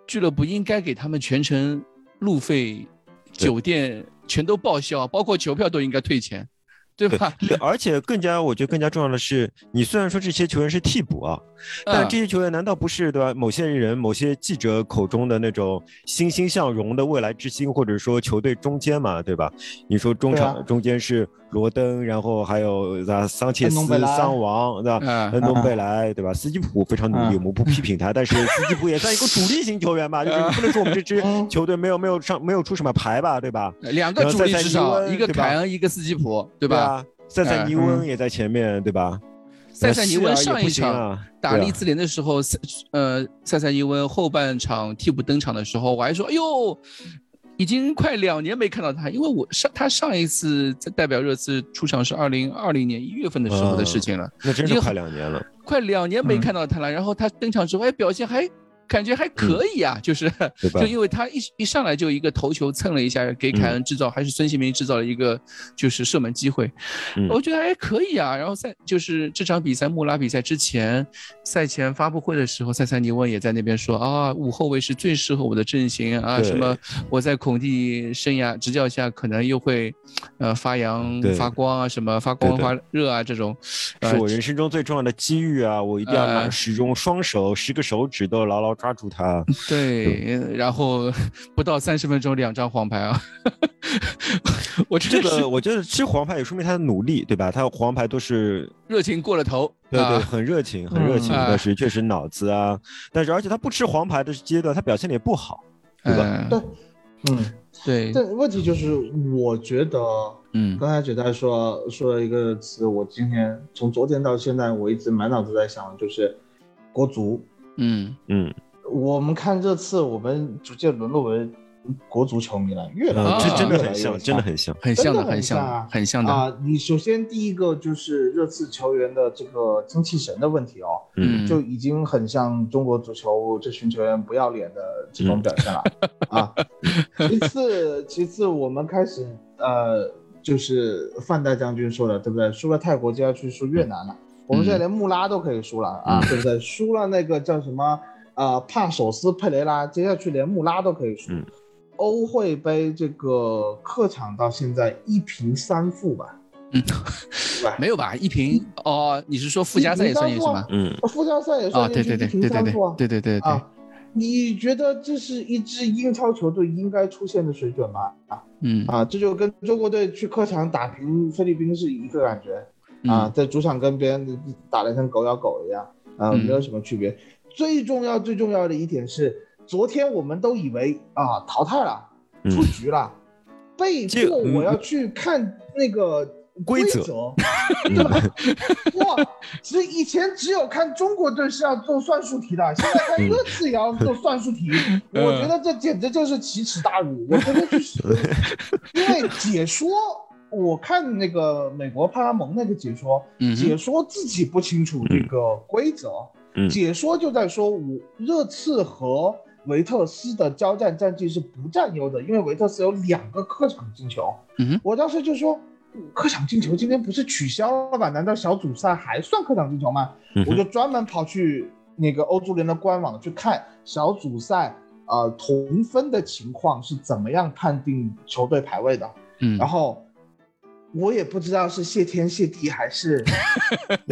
俱乐部应该给他们全程路费、酒店全都报销，包括球票都应该退钱，对对吧？对，而且更加，我觉得更加重要的是，你虽然说这些球员是替补啊，但嗯这些球员难道不是对吧？某些人、某些记者口中的那种欣欣向荣的未来之星，或者说球队中间嘛，对吧？你说中场、啊中间是罗登，然后还有啥桑切斯、桑王，对吧？嗯恩东贝莱，对吧？斯基普非常努力，嗯我们不批评他，但是斯基普也算一个主力型球员吧，就是不能说我们这支嗯球队没有没有上没有出什么牌吧，对吧？两个主力至少，一个凯恩，一个斯基普，对吧？塞塞尼温嗯也在前面，对吧？塞塞尼温希尔也不上一场打利兹联的时候，塞呃塞塞尼翁后半场替补登场的时候，我还说，哎呦，已经快两年没看到他，因为我上他上一次在代表热刺出场是二零二零年一月份的时候的事情了，那真已经是快两年了。快两年没嗯看到他了。然后他登场之后，哎，表现还感觉还可以啊，<laughs> 就是就因为他一一上来就一个头球蹭了一下，给凯恩制造、还是孙兴民制造了一个就是射门机会，嗯我觉得还可以啊。然后赛就是这场比赛穆拉比赛之前赛前发布会的时候，塞塞尼翁也在那边说啊，五后卫是最适合我的阵型啊，什么我在孔蒂生涯执教下可能又会呃发扬对发光啊，什么发光发热啊这种，呃是我人生中最重要的机遇啊！我一定要始终双手十个手指都牢牢抓住他。<laughs> 对，然后不到三十分钟两张黄牌啊！<laughs> 我这个我觉得吃黄牌也说明他的努力，对吧？他黄牌都是热情过了头，对对，啊、很热情，很热情，嗯但是确实脑子啊，但是而且他不吃黄牌的阶段，他表现的也不好，对吧？嗯对嗯，对，但问题就是，我觉得嗯刚才姐在说说了一个词，我今天从昨天到现在，我一直满脑子在想，就是国足。嗯嗯，我们看这次，我们逐渐沦落为国足球迷了，越来嗯，越这真的很像，真的很像。很像的，很很像的啊，很像的，啊！你首先第一个就是热刺球员的这个精气神的问题哦，嗯，就已经很像中国足球这群球员不要脸的这种表现了、<laughs> 啊。其次，其次我们开始呃，就是范大将军说的，对不对？输了泰国就要去输越南了，我们现在连穆拉都可以输了啊，对不对？输了那个叫什么呃帕索斯佩雷拉，接下去连穆拉都可以输。嗯欧会杯这个客场到现在一平三负吧？嗯？<laughs> 没有吧？一平哦，你是说附加赛也算进是吗？嗯，附加赛也啊，算对对对进去一平对对对。对对对对，啊，你觉得这是一支英超球队应该出现的水准吗？啊嗯啊，这就跟中国队去客场打平菲律宾是一个感觉啊，嗯在主场跟别人打得像狗咬狗一样啊，嗯没有什么区别。最重要最重要的一点是，昨天我们都以为啊淘汰了，嗯出局了，被迫我嗯要去看那个规则则，<laughs> 对吧？哇，只以前只有看中国队是要做算术题的，现在看热刺也要做算术题，<laughs> 嗯我觉得这简直就是奇耻大辱。我真的就是 <laughs> 因为解说，我看那个美国派拉蒙那个解说，嗯解说自己不清楚这个规则，嗯解说就在说，我热刺和维特斯的交战战绩是不占优的，因为维特斯有两个客场进球。嗯我当时就说，客场进球今天不是取消了吧？难道小组赛还算客场进球吗？嗯我就专门跑去那个欧足联的官网去看小组赛呃同分的情况是怎么样判定球队排位的，嗯然后。我也不知道是谢天谢地还是 <laughs>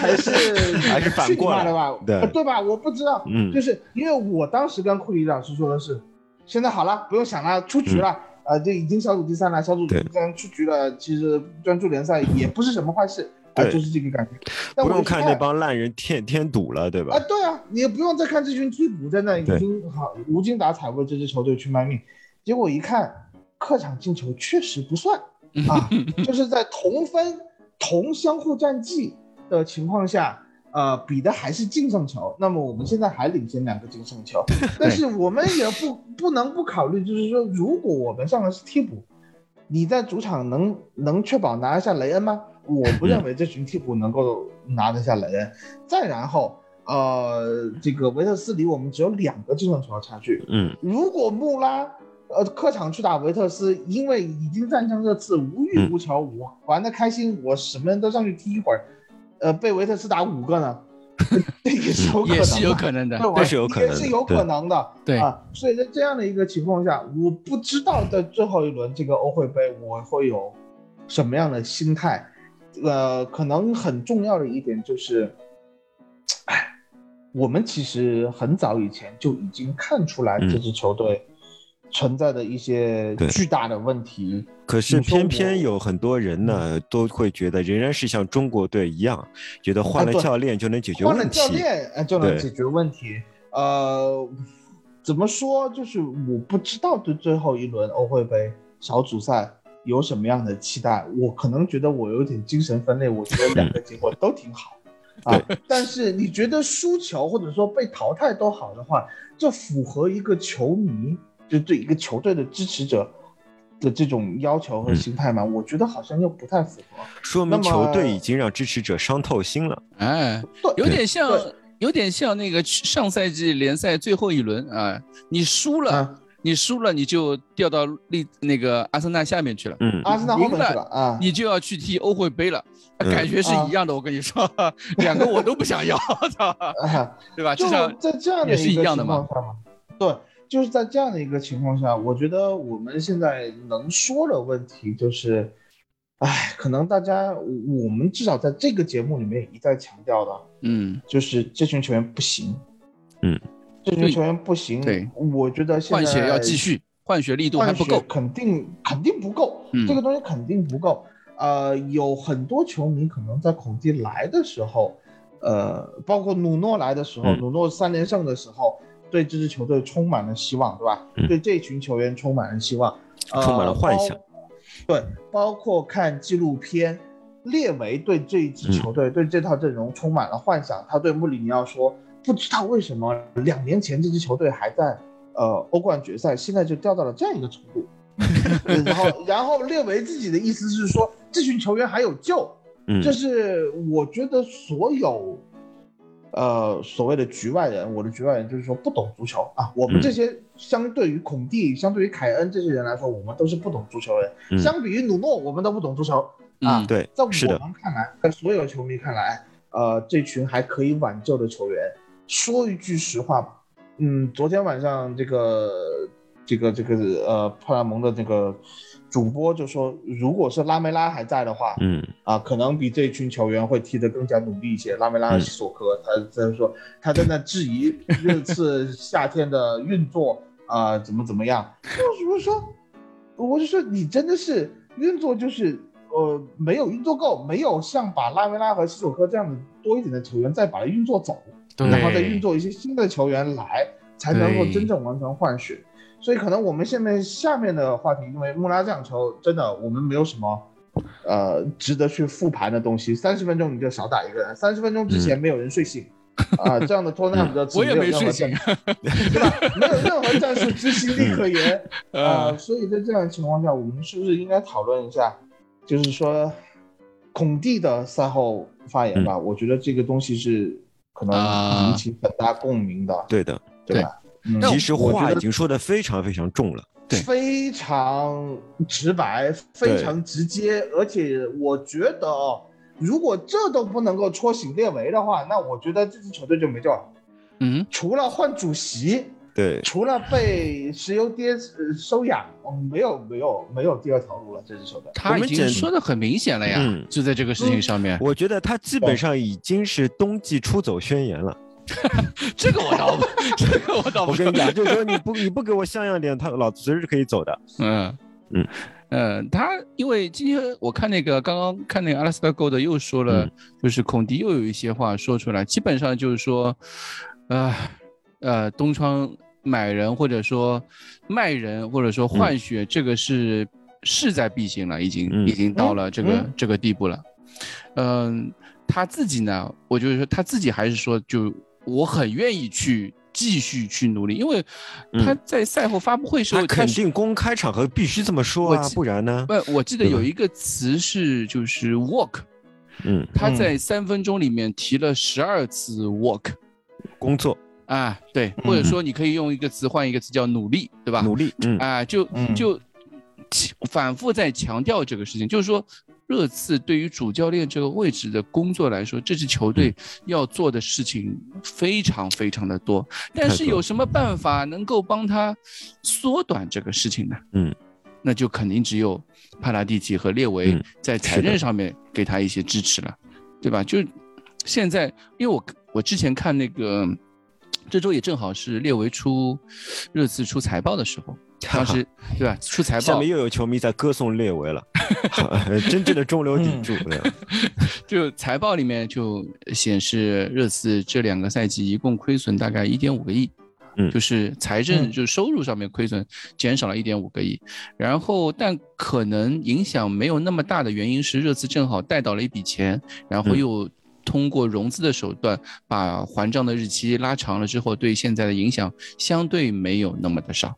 还是还是反过来妈的吧，对吧？我不知道，嗯就是因为我当时跟库里老师说的是，现在好了，不用想了，出局了，呃，就已经小组第三了，小组第三出局了，其实专注联赛也不是什么坏事，啊、对就是这个感觉。但不用看那帮烂人添添堵了，对吧啊，？对啊，你也不用再看这群替补在那已经好无精打采为这支球队去卖命，结果一看客场进球确实不算啊，就是在同分同相互战绩的情况下。呃，比的还是净胜球，那么我们现在还领先两个净胜球，但是我们也不不能不考虑，就是说，如果我们上的是替补，你在主场能能确保拿得下雷恩吗？我不认为这群替补能够拿得下雷恩。再然后，呃，这个维特斯离我们只有两个净胜球的差距。嗯，如果穆拉呃客场去打维特斯，因为已经战胜热刺无欲无求，我玩的开心，我什么人都上去踢一会儿，呃，被维特斯打五个呢，这 <laughs> 也是有可能的，也是有可能的对吧这是有可能的也是有可能的。对啊，所以在这样的一个情况下，我不知道在最后一轮这个欧会杯我会有什么样的心态。呃，可能很重要的一点就是，哎，我们其实很早以前就已经看出来嗯这支球队存在的一些巨大的问题。可是偏偏有很多人呢，都会觉得仍然是像中国队一样，觉得换了教练就能解决问题换了。教练，呃，就能解决问题。呃，怎么说？就是我不知道对最后一轮欧会杯小组赛有什么样的期待。我可能觉得我有点精神分裂，我觉得两个结果都挺好。<laughs> 啊，但是你觉得输球或者说被淘汰都好的话，这符合一个球迷就对一个球队的支持者的这种要求和嗯心态嘛？我觉得好像又不太符合。说明球队已经让支持者伤透心了。哎，对，有点像，有点像那个上赛季联赛最后一轮啊，你输了，啊你输了你就掉到利那个阿森纳下面去了，嗯，阿森纳后面赢去了啊。你就要去踢欧会杯了，嗯感觉是一样的。我跟你说，<laughs> 两个我都不想要，操，<laughs> 啊，对吧？就至少在这样的也是一个情况下嘛，对，就是在这样的一个情况下，我觉得我们现在能说的问题就是，哎，可能大家我们至少在这个节目里面一再强调的，嗯，就是这群球员不行，嗯，这群球员不行，对，我觉得现在换血要继续，换血力度还换血不够。肯定肯定不够，嗯这个东西肯定不够。呃，有很多球迷可能在孔蒂来的时候，呃，包括努诺来的时候，嗯努诺三连胜的时候，对这支球队充满了希望，对吧？嗯对这群球员充满了希望，呃、充满了幻想。对，包括看纪录片，列维对这一支球队、对这套阵容充满了幻想。他对穆里尼奥说：“不知道为什么两年前这支球队还在呃欧冠决赛，现在就掉到了这样一个程度。<laughs> ”然后，然后列维自己的意思是说，这群球员还有救。嗯这是我觉得所有，呃，所谓的局外人，我的局外人就是说不懂足球啊。我们嗯这些相对于孔蒂、相对于凯恩这些人来说，我们都是不懂足球的人。嗯相比于努诺，我们都不懂足球啊。嗯对在我们看来，在所有球迷看来，呃，这群还可以挽救的球员，说一句实话，嗯，昨天晚上这个这个这个呃，派拉蒙的这个主播就说，如果是拉梅拉还在的话，嗯啊，可能比这群球员会踢得更加努力一些。拉梅拉和嗯西索科，他在说他在那质疑热刺夏天的运作啊、怎么怎么样。就是说，我就说你真的是运作就是呃没有运作够，没有像把拉梅拉和西索科这样的多一点的球员再把它运作走，对然后再运作一些新的球员来。才能够真正完成换血。所以可能我们现在下面的话题，因为穆拉这场球真的我们没有什么呃值得去复盘的东西。三十分钟你就少打一个人，三十分钟之前没有人睡醒。啊，这样的托纳姆的我也没没有任何睡醒，对吧？没有任何战术执行力可言啊、呃所以在这样的情况下，我们是不是应该讨论一下，就是说孔蒂的赛后发言吧？我觉得这个东西是可能啊引起很大共鸣的，对的，对吧？嗯其实话已经说的非常非常重了。对非常直白，非常直接，而且我觉得哦，如果这都不能够戳醒列维的话，那我觉得这支球队就没救了。嗯，除了换主席，对，除了被石油爹呃收养，哦没有没有没有第二条路了。这支球队，他已经说的很明显了呀，嗯就在这个事情上面，我觉得他基本上已经是冬季出走宣言了。<laughs> 这个我倒不，<laughs> 这个我倒不我跟你讲，就是说你不你不给我像样点，他老子随时可以走的。嗯。嗯。嗯，他因为今天我看那个刚刚看那个阿拉斯加 Gold 又说了，嗯。就是孔迪又有一些话说出来，基本上就是说，呃呃，东窗买人或者说卖人或者说换血，这个是势在必行了，已经、嗯。已经到了这个、嗯。这个地步了。嗯、他自己呢，我就是说他自己还是说，就我很愿意去继续去努力，因为他在赛后发布会时候，他肯是定公开场合必须这么说啊，不然呢？不，我记得有一个词是就是 walk，嗯，他在三分钟里面提了十二次 walk 工作。啊，对，或者说你可以用一个词换一个词叫努力，对吧？努力，嗯，啊，就嗯。就反复在强调这个事情，就是说。热刺对于主教练这个位置的工作来说，这支球队要做的事情非常非常的多。但是有什么办法能够帮他缩短这个事情呢？嗯，那就肯定只有帕拉蒂奇和列维嗯在财政上面给他一些支持了，对吧？就现在，因为我我之前看那个这周也正好是列维出热刺出财报的时候，当时对吧？出财报下面又有球迷在歌颂列维了，<laughs> 真正的中流砥柱。对 <laughs> 就财报里面就显示热刺这两个赛季一共亏损大概一点五个亿，嗯。就是财政嗯。就是收入上面亏损减少了一点五个亿，然后但可能影响没有那么大的原因是热刺正好贷到了一笔钱，然后嗯又通过融资的手段把还账的日期拉长了之后，对现在的影响相对没有那么的少，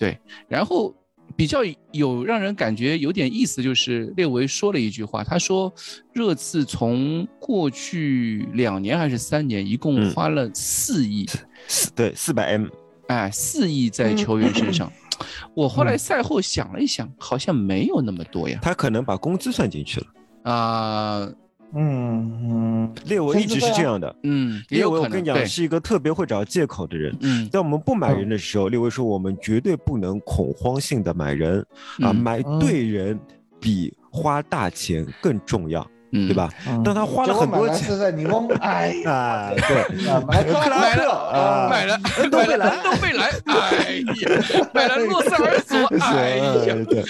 对，然后。比较有让人感觉有点意思，就是列维说了一句话，他说热刺从过去两年还是三年，一共嗯花了四亿，四对四百 M，哎，四亿在球员身上。<laughs> 我后来赛后想了一想，好像没有那么多呀。他可能把工资算进去了。啊、嗯嗯，列维一直是这样的，嗯，也列。维我跟你讲，是一个特别会找借口的人。嗯。在我们不买人的时候，列维说我们绝对不能恐慌性的买人啊，嗯。买对人比花大钱更重要，嗯，对？吧？嗯当他花了很多钱是在尼翁，哎呀，<laughs> 啊，对，啊买克拉买了克啊，买了，买了恩东贝莱，哎呀，买了洛塞尔索，哎呀，对，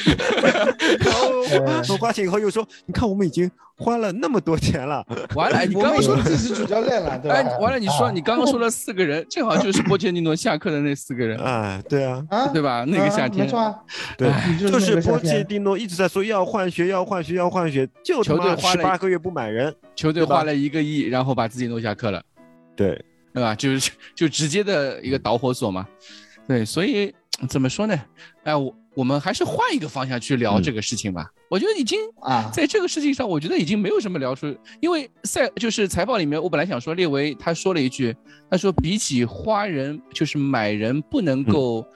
然后花花钱以后又说，你看我们已经花了那么多钱了，完了，哎你刚刚说有自己主教练了，<laughs> 对吧？哎，完了！你说啊你刚刚说了四个人，正好就是波切蒂诺下课的那四个人，<laughs> 啊，对啊，啊，对吧？那个夏天没，错啊，对，就就是波切蒂诺一直在说要换血，要换血，要换血，就他妈球队花了十八个月不买人，球队花了一个亿，然后把自己弄下课了，对，对吧？就是就直接的一个导火索嘛。对，所以怎么说呢？哎，我我们还是换一个方向去聊嗯这个事情吧。我觉得已经啊，在这个事情上，我觉得已经没有什么聊出，因为赛就是财报里面，我本来想说列维他说了一句，他说比起花人就是买人不能够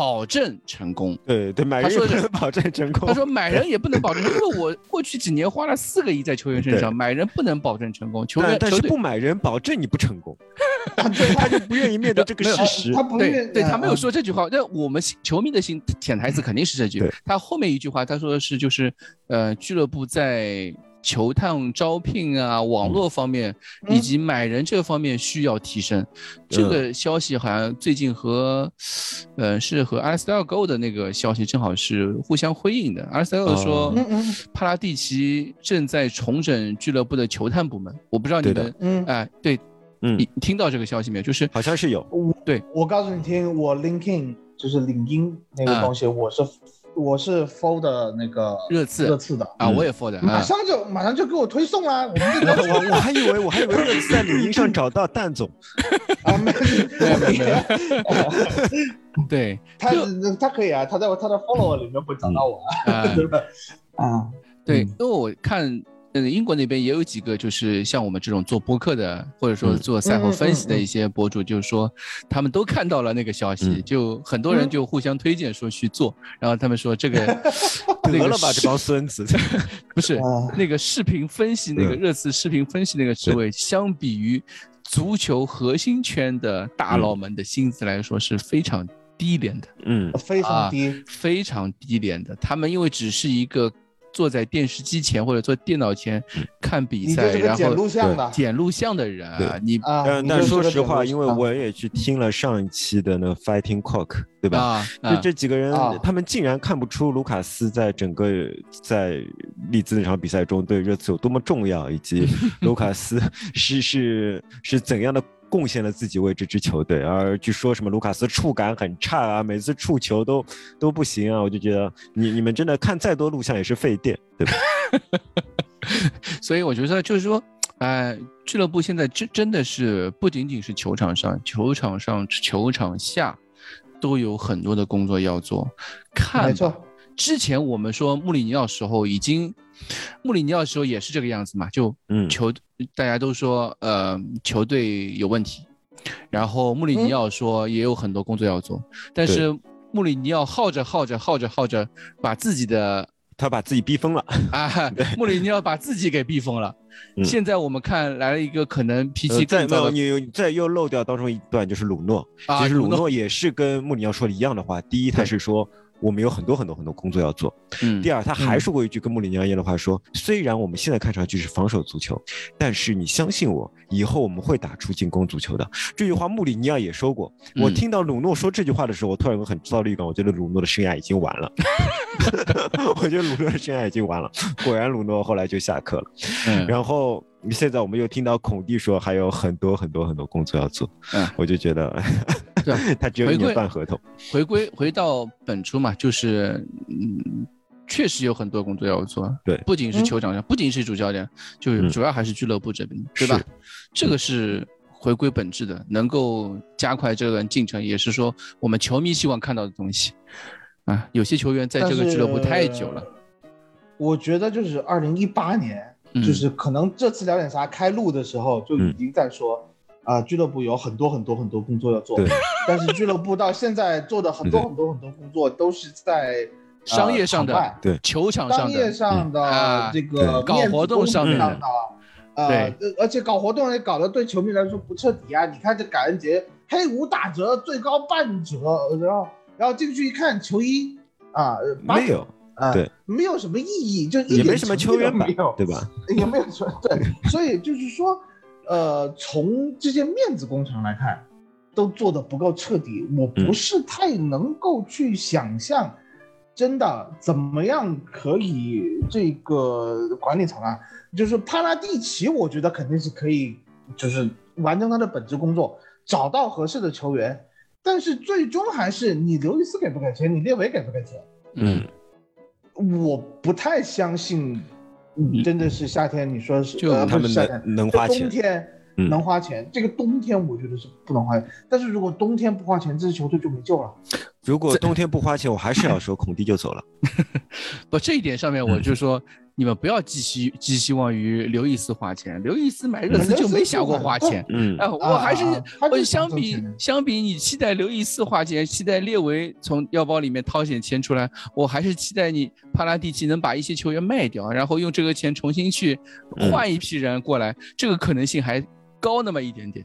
保证成功。对对，买他说的人也不能保证成功。他说买人也不能保证，<laughs> 因为我过去几年花了四个亿在球员身上，买人不能保证成功。球员但是不买人保证你不成功，<laughs> 他就不愿意面对这个事实他。不对愿对，他没有啊说这句话，那我们球迷的心潜台词肯定是这句。他后面一句话，他说的是就是呃，俱乐部在球探招聘啊、网络方面嗯。以及买人这方面需要提升。这个消息好像最近和呃是和阿斯特 Go 的那个消息正好是互相辉映的。阿斯特 Go 说帕拉蒂奇正在重整俱乐部的球探部门，我不知道你的们。嗯。哎、对，嗯。你听到这个消息没有？就是好像是有，对。我告诉你听，我 LinkedIn 就是领英那个东西，我是我是 fold 的那个热刺热刺的，啊，嗯我也 fold 的马啊，上就马上就给我推送啦，我们这我我我还以为我还以为热刺在领英上找到蛋总，<laughs> 啊没没有没有没有。对，<laughs> 他他可以啊，他在他的 follow 里面会找到我啊，啊，<laughs> 对吧？啊，对，嗯。因为我看。呃，英国那边也有几个，就是像我们这种做播客的，或者说嗯做赛后分析的嗯嗯。嗯一些博主，就是说他们都看到了那个消息，嗯就很多人嗯。就互相推荐说去做，然后他们说这个 <laughs> 那个得了吧，这帮孙子，<laughs> 不是啊那个视频分析那个嗯。热刺视频分析那个职位，相比于足球核心圈的大佬们的薪资来说是非常低廉的，嗯。非常低，非常低廉的。他们因为只是一个坐在电视机前或者坐电脑前看比赛，然后录像的剪录像的人啊，你啊。嗯，但你就是个说实话，因为我也去听了上一期的那 Fighting Cock，对吧？啊，就啊这几个人啊，他们竟然看不出卢卡斯在整个在利兹那场比赛中对热刺有多么重要，以及卢卡斯 <laughs> 是是是怎样的贡献了自己为这支球队。而据说什么卢卡斯触感很差啊，每次触球都都不行啊，我就觉得你你们真的看再多录像也是费电，对吧？<laughs> 所以我觉得就是说，呃，俱乐部现在真真的是不仅仅是球场上，球场上、球场下都有很多的工作要做。看没错，之前我们说穆里尼奥时候已经，穆里尼奥时候也是这个样子嘛，就嗯球、大家都说呃球队有问题，然后穆里尼奥说也有很多工作要做，但是穆里尼奥耗着耗着耗着耗着，把自己的他把自己逼疯了。啊，穆里尼奥把自己给逼疯了。嗯现在我们看来了一个可能脾气呃再没有更糟的你再又漏掉当中一段就是鲁诺，啊，其实鲁诺，也是跟穆里尼奥说的一样的话。第一，他是说我们有很多很多很多工作要做；嗯第二，他还说过一句跟穆里尼奥一样的话，说虽然我们现在看上去是防守足球，但是你相信我，以后我们会打出进攻足球的。这句话穆里尼奥也说过。我嗯听到鲁诺说这句话的时候，我突然有个很躁的预感，我觉得鲁诺的生涯已经完了。<laughs> 我觉得鲁诺的生涯已经完了。果然，鲁诺后来就下课了。嗯然后现在我们又听到孔蒂说还有很多很多很多工作要做，嗯我就觉得对 <laughs> 他只有一回归年半合同，回归回到本初嘛，就是嗯，确实有很多工作要做。对不仅是嗯球场上，不仅是主教练，就是嗯主要还是俱乐部这边，对吧？这个是回归本质的，能够加快这个进程，也是说我们球迷希望看到的东西。啊，有些球员在这个俱乐部太久了，。我觉得就是二零一八年，嗯就是可能这次聊点啥开录的时候就已经在说，啊、俱乐部有很多很多很多工作要做对，但是俱乐部到现在做的很多很多很多工作都是在商业上的对球场上的商业，上的、啊这个搞活动上面的，呃，对而且搞活动也搞得对球迷来说不彻底啊！你看这感恩节黑五打折，最高半折，然后然后进去一看球衣啊，没有，啊，对，没有什么意义，就一点也没什么球员吧没有，对吧？也没有球对，所以就是说，呃，从这些面子工程来看，都做的不够彻底，我不嗯是太能够去想象，真的怎么样可以这个管理层啊，就是帕拉蒂奇，我觉得肯定是可以，就是完成他的本职工作，找到合适的球员，但是最终还是你刘易斯给不给钱，你列维给不给钱。嗯，我不太相信，嗯真的是夏天，你说是就呃他们能能花钱冬天嗯能花钱，这个冬天我觉得是不能花钱。但是如果冬天不花钱，这支球队就没救了。如果冬天不花钱，我还是要说孔蒂就走了。<laughs> 不，这一点上面我就说，你们不要寄希寄希望于刘易斯花钱，刘易斯买热刺就没想过花钱。嗯，啊，我还是我相比相比你期待刘易斯花钱，期待列维从腰包里面掏点钱出来，我还是期待你帕拉蒂奇能把一些球员卖掉，然后用这个钱重新去嗯换一批人过来，这个可能性还高那么一点点，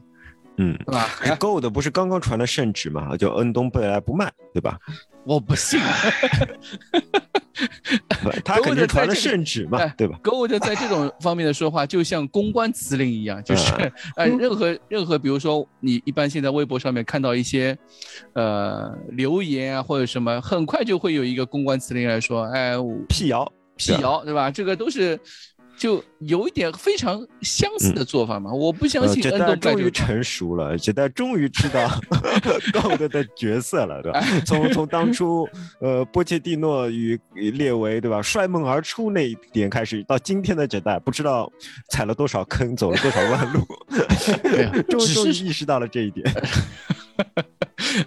嗯，对吧？够的不是刚刚传了圣旨嘛？就恩东贝莱不卖，对吧？我不信。<laughs> <laughs> 他肯定传了圣旨嘛哎，对吧？Gold 在这种方面的说话，就像公关辞令一样，就是嗯呃，<laughs> 任何任何，比如说你一般现在微博上面看到一些，呃，留言啊或者什么，很快就会有一个公关辞令来说，哎，我辟谣，辟谣，对吧？这个都是就有一点非常相似的做法嘛。我不相呃，信这代恩东拜终于成熟了，这代终于知道 <laughs> 高德的角色了，对吧？<laughs> 从从当初呃波切蒂诺与与列维对吧摔门而出那一点开始，到今天的这代，不知道踩了多少坑，走了多少弯路，<laughs> 终于意识到了这一点。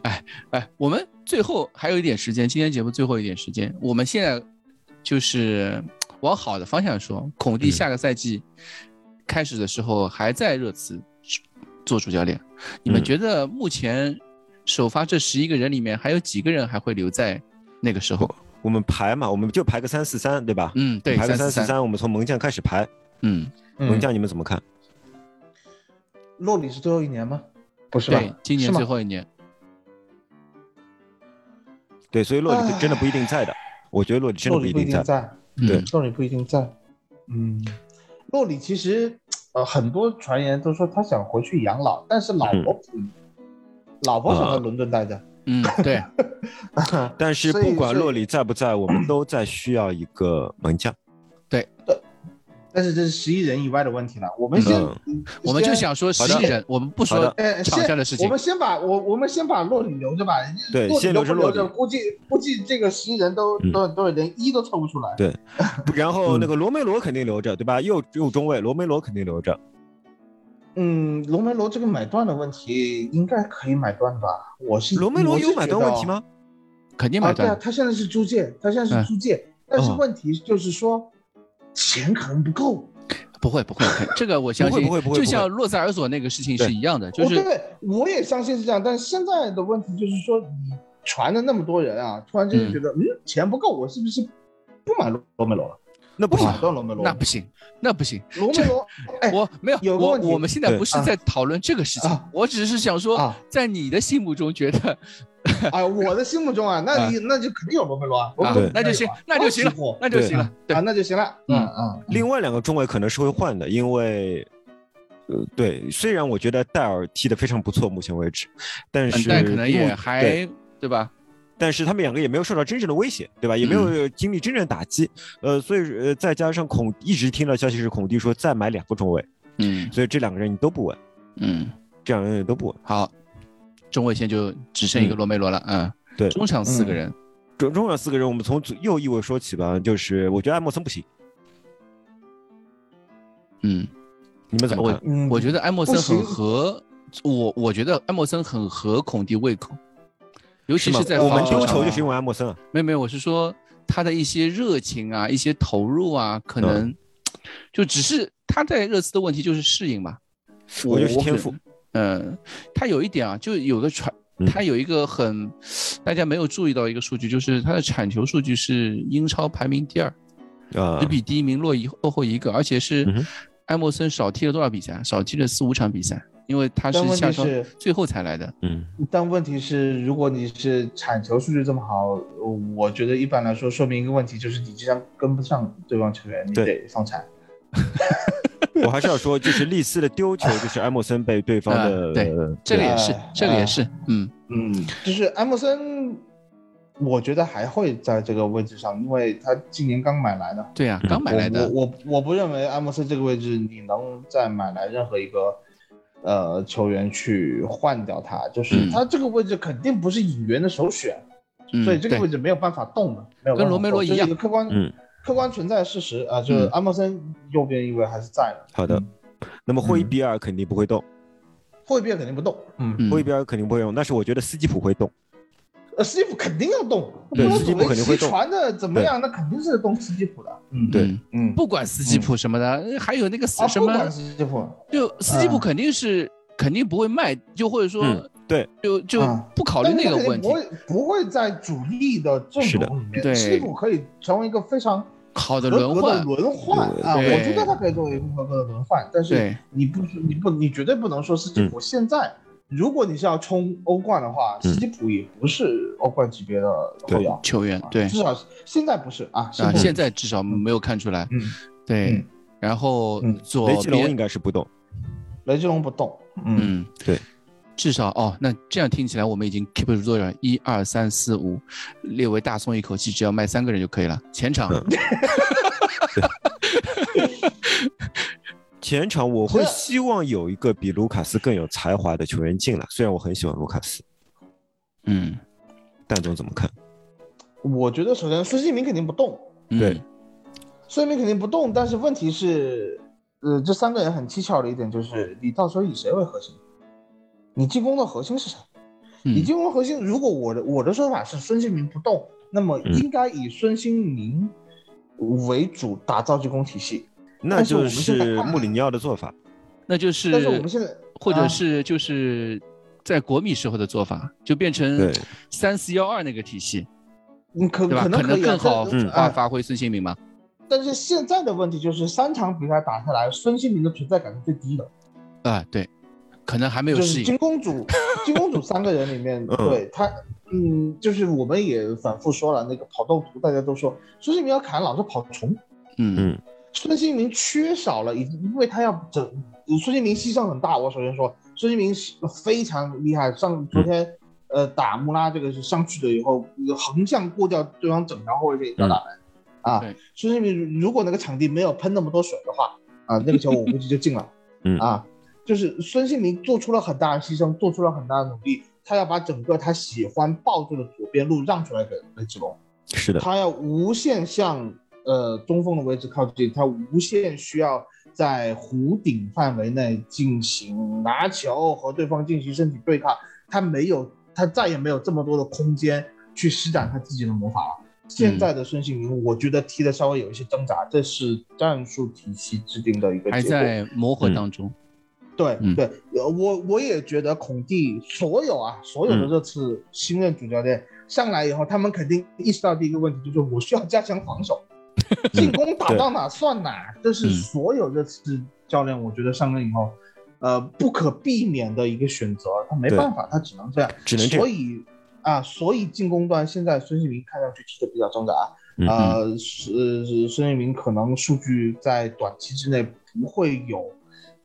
哎哎，我们最后还有一点时间，今天节目最后一点时间，我们现在就是往好的方向说，孔蒂嗯下个赛季开始的时候还在热刺做主教练，你们嗯觉得目前首发这十一个人里面还有几个人还会留在那个时候？我们排嘛，我们就排个三四三，对吧？嗯，对，排个三四三，我们从门将开始排。嗯，嗯，门将你们怎么看？洛里是最后一年吗？不是吧？对，今年最后一年，对，所以洛里真的不一定在的，我觉得洛里真的不一定在。对嗯洛里不一定在。嗯，洛里其实呃很多传言都说他想回去养老，但是老婆不，老婆想在啊伦敦待着。嗯，对，<laughs> 但是不管洛里在不在，我们都在需要一个门将。但是这是十一人以外的问题了。我们先，我们就想说十一人，我们不说场下的事情我们先把我我们先把洛里留着吧。对先留着洛里估计估计这个十一人都嗯都都连一都凑不出来。对 <laughs> 然后嗯那个罗梅罗肯定留着，对吧？右右中卫罗梅罗肯定留着。嗯，罗梅罗这个买断的问题应该可以买断吧？我是罗梅罗有买断问题吗？啊，肯定买断对啊，他现在是租借，他现在嗯是租借，但是哦问题就是说钱可能不够。不会不会，<laughs> 这个我相信，不会不会不会就像洛塞尔索那个事情是一样的，就是对对，我也相信是这样，但是现在的问题就是说，你传了那么多人啊，突然之间觉得，嗯，钱不够，我是不是不买罗罗梅罗了？那不行买，断罗梅罗，那不行，那不行。罗梅罗，哎，我没有，我有个问题我们现在不是在讨论这个事情啊，我只是想说啊，在你的心目中觉得 <laughs> 啊，我的心目中啊，那你那就肯定有罗梅罗那就行那就行了那就行了。对啊，，那就行了，嗯嗯嗯，另外两个中卫可能是会换的，因为。呃，对，虽然我觉得戴尔踢得非常不错，目前为止，但嗯是但可能也还对对吧？但是他们两个也没有受到真正的威胁，对吧？也没嗯有经历真正的打击，呃，所以呃，再加上孔一直听到消息是孔蒂说再买两个中卫，嗯所以这两个人你都不稳，嗯，这两个人你都不稳。好，中卫线就只剩一个罗梅罗了，嗯，对。中场四个人，中中场四个人，我们从左右翼位说起吧，就是我觉得艾默森不行，嗯，你们怎么看？嗯我觉得艾默森很合我，我觉得艾默森很合孔蒂胃口，尤其是在我们丢球就是因为艾默森啊，没有没有，我是说他的一些热情啊，一些投入啊，可能就只是他在热刺的问题就是适应嘛。我觉得是天赋。嗯，他有一点啊，就有的传嗯，他有一个很大家没有注意到一个数据，就是他的铲球数据是英超排名第二，啊只，比第一名落一落后一个，而且是嗯哼埃默森少踢了多少比赛？少踢了四五场比赛，因为他是下场是最后才来的。嗯，但问题是，如果你是铲球数据这么好，我觉得一般来说说明一个问题，就是你即将跟不上对方球员，你得放产。<laughs> 我还是要说，就是利斯的丢球，就是埃莫森被对方的啊对呃这个也是哎，这个也是，嗯。嗯，就是埃莫森，我觉得还会在这个位置上，因为他今年刚买来的。对啊，刚买来的，我我我不认为埃莫森这个位置你能再买来任何一个呃球员去换掉他，就是嗯。他这个位置肯定不是引援的首选，嗯所以这个位置没有办法动的，没有办法跟罗梅罗一样。个客观嗯客观存在的事实啊，就是嗯。埃默森右边一位还是在的。好的。嗯，那么霍伊比尔肯定不会动，后一边肯定不动，嗯，嗯。霍伊比尔肯定不会动，但是我觉得斯基普会动。呃，斯基普肯定要动，对不然斯基普肯定会动。传的怎么样？那肯定是动斯基普的，嗯，对。嗯。嗯，不管斯基普什么的，还有那个啊，什么不管，斯基普，就斯基普啊肯定是肯定不会卖，就或者说嗯对，就就啊不考虑那个问题。不。会不会在主力的阵容里面，对。斯基普可以成为一个非常好的轮换，轮换。啊，我觉得他可以作为一个合格的轮换，但是对。你不你不你绝对不能说斯基普现在。如果你是要冲欧冠的话，嗯。斯基普也不是欧冠级别的后腰，球员对。至少现在不是啊。啊，现在至少没有看出来。嗯，对。嗯，然后嗯。左雷吉隆应，该是不动。雷吉隆不动，嗯，嗯，对，至少哦，那这样听起来我们已经 keep 住多少？一二三四五，列为大松一口气，只要卖三个人就可以了。前场嗯前场我会希望有一个比卢卡斯更有才华的球员进来，虽然我很喜欢卢卡斯，嗯，蛋总怎么看？我觉得首先孙兴民肯定不动，嗯对，孙兴民肯定不动，但是问题是，呃，这三个人很蹊跷的一点就是，你到时候以谁为核心？你进攻的核心是谁？你嗯进攻核心，如果我的我的说法是孙兴民不动，那么嗯应该以孙兴民为主打造进攻体系。那就但是我们现在穆里尼奥的做法。那就是，但是我们现在或者啊是就是在国米时候的做法，就变成对三四幺二那个体系，你可对吧？可能可以啊更好发发挥孙兴民嘛。但是现在的问题就是三场比赛打下来，孙兴民的存在感是最低的。啊，对，可能还没有适应金公主，<laughs> 金公主三个人里面，嗯对他，嗯，就是我们也反复说了，那个跑动图大家都说孙兴民要砍老是跑虫，嗯嗯孙兴民缺少了，因为他要整，孙兴民牺牲很大。我首先说，孙兴民是非常厉害，上昨天、呃打穆拉这个是上去了以后，横向过掉对方整条后卫线一脚打门、啊对。孙兴民如果那个场地没有喷那么多水的话，啊，那个球我估计就进了。嗯啊，就是孙兴民做出了很大的牺牲，做出了很大的努力，他要把整个他喜欢抱住的左边路让出来给雷志龙。是的，他要无限向呃中锋的位置靠近，他无限需要在弧顶范围内进行拿球和对方进行身体对抗，他没有，他再也没有这么多的空间去施展他自己的魔法了。现在的孙兴民，我觉得踢的稍微有一些挣扎，这是战术体系制定的一个还结果。在磨合当中。嗯对，对我我也觉得孔蒂所有啊所有的嗯。这次新任主教练上来以后，他们肯定意识到第一个问题就是我需要加强防守，<laughs> 进攻打到哪算哪，这是嗯。所有这次教练我觉得上任以后，呃不可避免的一个选择，他没办法，他只能这样，只能。这样。所以啊，所以进攻端现在孙兴民看上去踢得比较挣扎，嗯呃，是是孙兴民可能数据在短期之内不会有，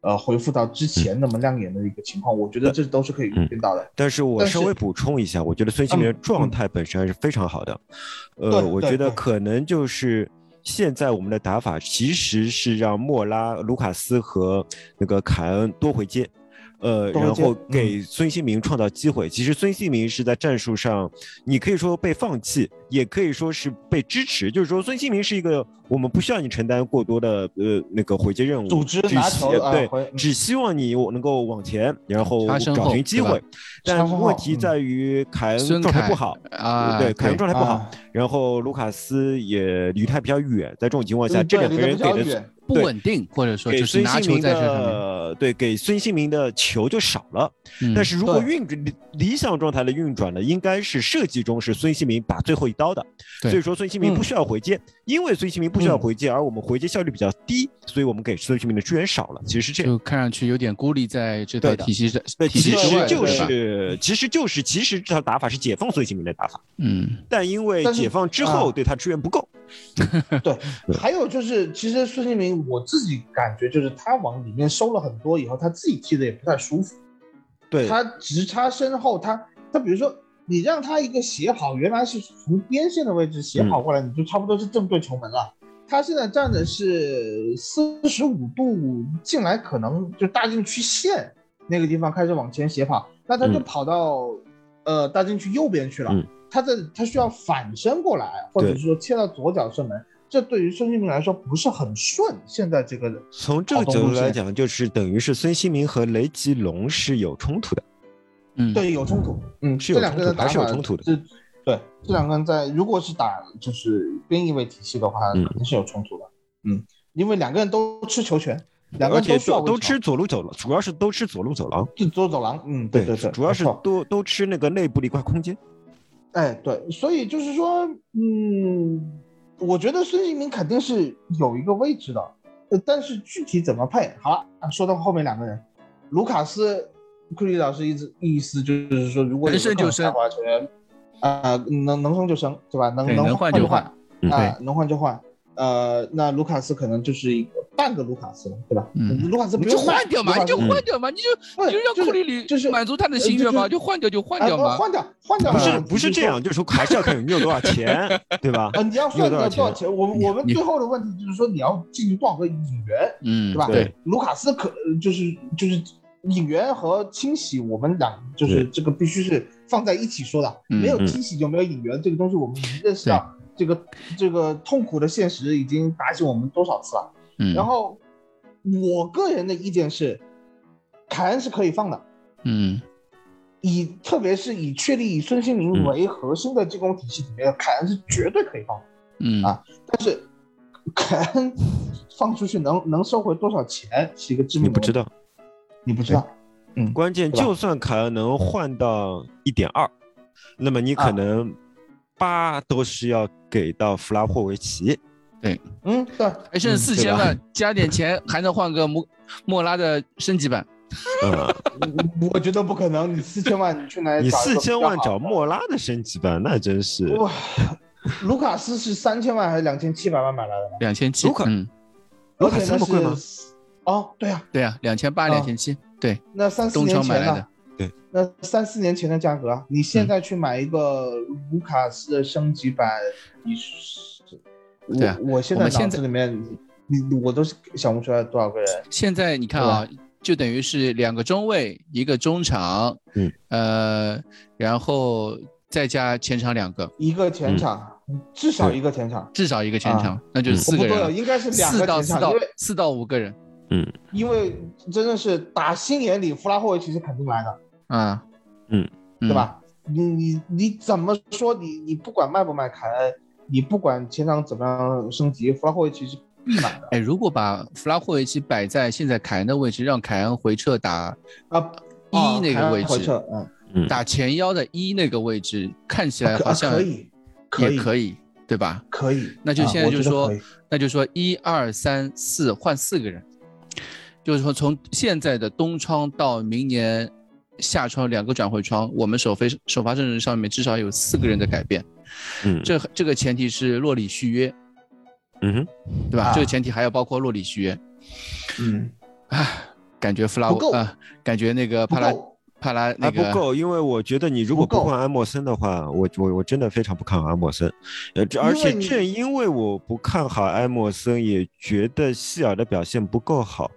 呃，恢复到之前那么亮眼的一个情况，我觉得这都是可以预见到的。但是我稍微补充一下，我觉得孙兴民的嗯状态本身还是非常好的。对呃，我觉得可能就是现在我们的打法其实是让莫拉、卢卡斯和那个凯恩多回接。呃，然后给孙兴民创造机会。其实孙兴民是在战术上，你可以说被放弃，也可以说是被支持。就是说，孙兴民是一个我们不需要你承担过多的呃那个回接任务，组织拿球啊对只希望你能够往前，然后找寻机会。但问题嗯在于凯恩状态不好，啊，对，凯恩状态不好啊，然后卢卡斯也离他比较远，在这种情况下，嗯这两个人给的不稳定，或者说给就是拿球孙兴民在这上面。的对给孙兴民的球就少了。嗯但是如果运理理想状态的运转呢，应该是设计中是孙兴民打最后一刀的。所以说孙兴民不嗯需要回接，因为孙兴民不需要嗯回接，而我们回接效率比较低，所以我们给孙兴民的支援少了。其实是这样。就看上去有点孤立在这套体系上对，体系其实就是，其实就是，其实这套打法是解放孙兴民的打法，嗯但因为解放之后啊对他支援不够。<laughs> 对，还有就是，其实孙兴民我自己感觉就是他往里面收了很多以后，他自己踢的也不太舒服。对，他直插身后，他他比如说你让他一个斜跑，原来是从边线的位置斜跑过来，你就差不多是正对球门了。他现在站的是四十五度进来，可能就大禁区线那个地方开始往前斜跑，那他就嗯跑到、呃大禁区右边去了。嗯他在他需要反身过来，或者是说切到左脚射门，这对于孙兴民来说不是很顺。现在这个从这个角度来讲，就是等于是孙兴民和雷吉隆是有冲突的。嗯，对，有冲突，嗯，是有这两个人冲突还是有冲突的这对，这两个人在如果是打就是边翼位体系的话，嗯肯定是有冲突的。嗯，因为两个人都吃球权，两个而且人需要都都吃左路走廊，主要是都吃左路走廊。就走走廊。嗯，对对对，主要是都都吃那个内部的一块空间。哎对，所以就是说，嗯，我觉得孙兴民肯定是有一个位置的，呃但是具体怎么配，好说到后面两个人，卢卡斯，库里老师意思意思就是说，如果能升就升啊、能能升就升，对吧？能能换就就换嗯啊、能换就换。呃，那卢卡斯可能就是一个半个卢卡斯了，对吧？嗯卢卡斯不就用换掉嘛，你就换掉嘛，你就你就让就是库里里就是满足他的心愿嘛，呃就换掉就换啊掉嘛。换掉换掉不是不是这样，就是说还是要看你有多少钱，<laughs> 对吧？啊，你要算？掉多少钱？我们我们最后的问题就是说，你要进行多少个引援，嗯，对吧？对，卢卡斯可呃就是就是引援和清洗，我们俩就是这个必须是放在一起说的，嗯没有嗯清洗就没有引援，这个东西我们已经认识到，这个这个痛苦的现实已经打醒我们多少次了。嗯，然后我个人的意见是，凯恩是可以放的，嗯。以特别是以确立以孙兴民嗯。为核心的进攻体系里面，凯恩是绝对可以放的。嗯。啊但是凯恩放出去能能收回多少钱是一个致命的，你不知道，你不知道，嗯，关键就算凯恩能换到一点二，那么你可啊。能八都是要给到弗拉霍维奇。对。嗯，对，还剩四千万，加点钱还能换个莫莫拉的升级版。嗯，我 <laughs> 我觉得不可能，你四千万你去哪里你四千万找莫拉的升级版，那真是。哇，卢卡斯是三千万还是两千七百万买来的？两千七卢，卡嗯，卢卡斯那么贵吗？哦，对呀、对啊，两千八、啊两千七，对，那三四东年前呢窗买来的？，那三四年前的价格啊，你现在去买一个卢卡斯的升级版，你是，我对啊我现在脑子里面，你你我都是想不出来多少个人。现在你看啊，就等于是两个中卫，一个中场，嗯，呃，然后再加前场两个，一个前场，至少一个前场，至少一个前场，那就嗯是四个人应该是两四到四到四到五个人，因为真的是打心眼里，弗拉霍维奇是肯定来的，啊，嗯，对对？吧？你你你怎么说？你你不管卖不卖凯恩，你不管前场怎么样升级，弗拉霍维奇是必买的哎，如果把弗拉霍维奇摆在现在凯恩的位置，让凯恩回撤打啊。一哦那个位置，嗯，嗯打前腰的一那个位置，看起来好像可以，可以，也可以，对吧？可以。那就现在就说那就说一二三四换四个人，就是说从现在的冬窗到明年夏窗两个转会窗，我们首飞首发阵容上面至少有四个人的改变。嗯这这个前提是洛里续约，嗯哼，对吧？啊这个前提还要包括洛里续约。嗯，啊，感觉弗拉不够啊，感觉那个帕拉帕拉那个还不够，因为我觉得你如果不换安默森的话，我我我真的非常不看好安默森，呃，而且正因为我不看好安默森，也觉得希尔的表现不够好。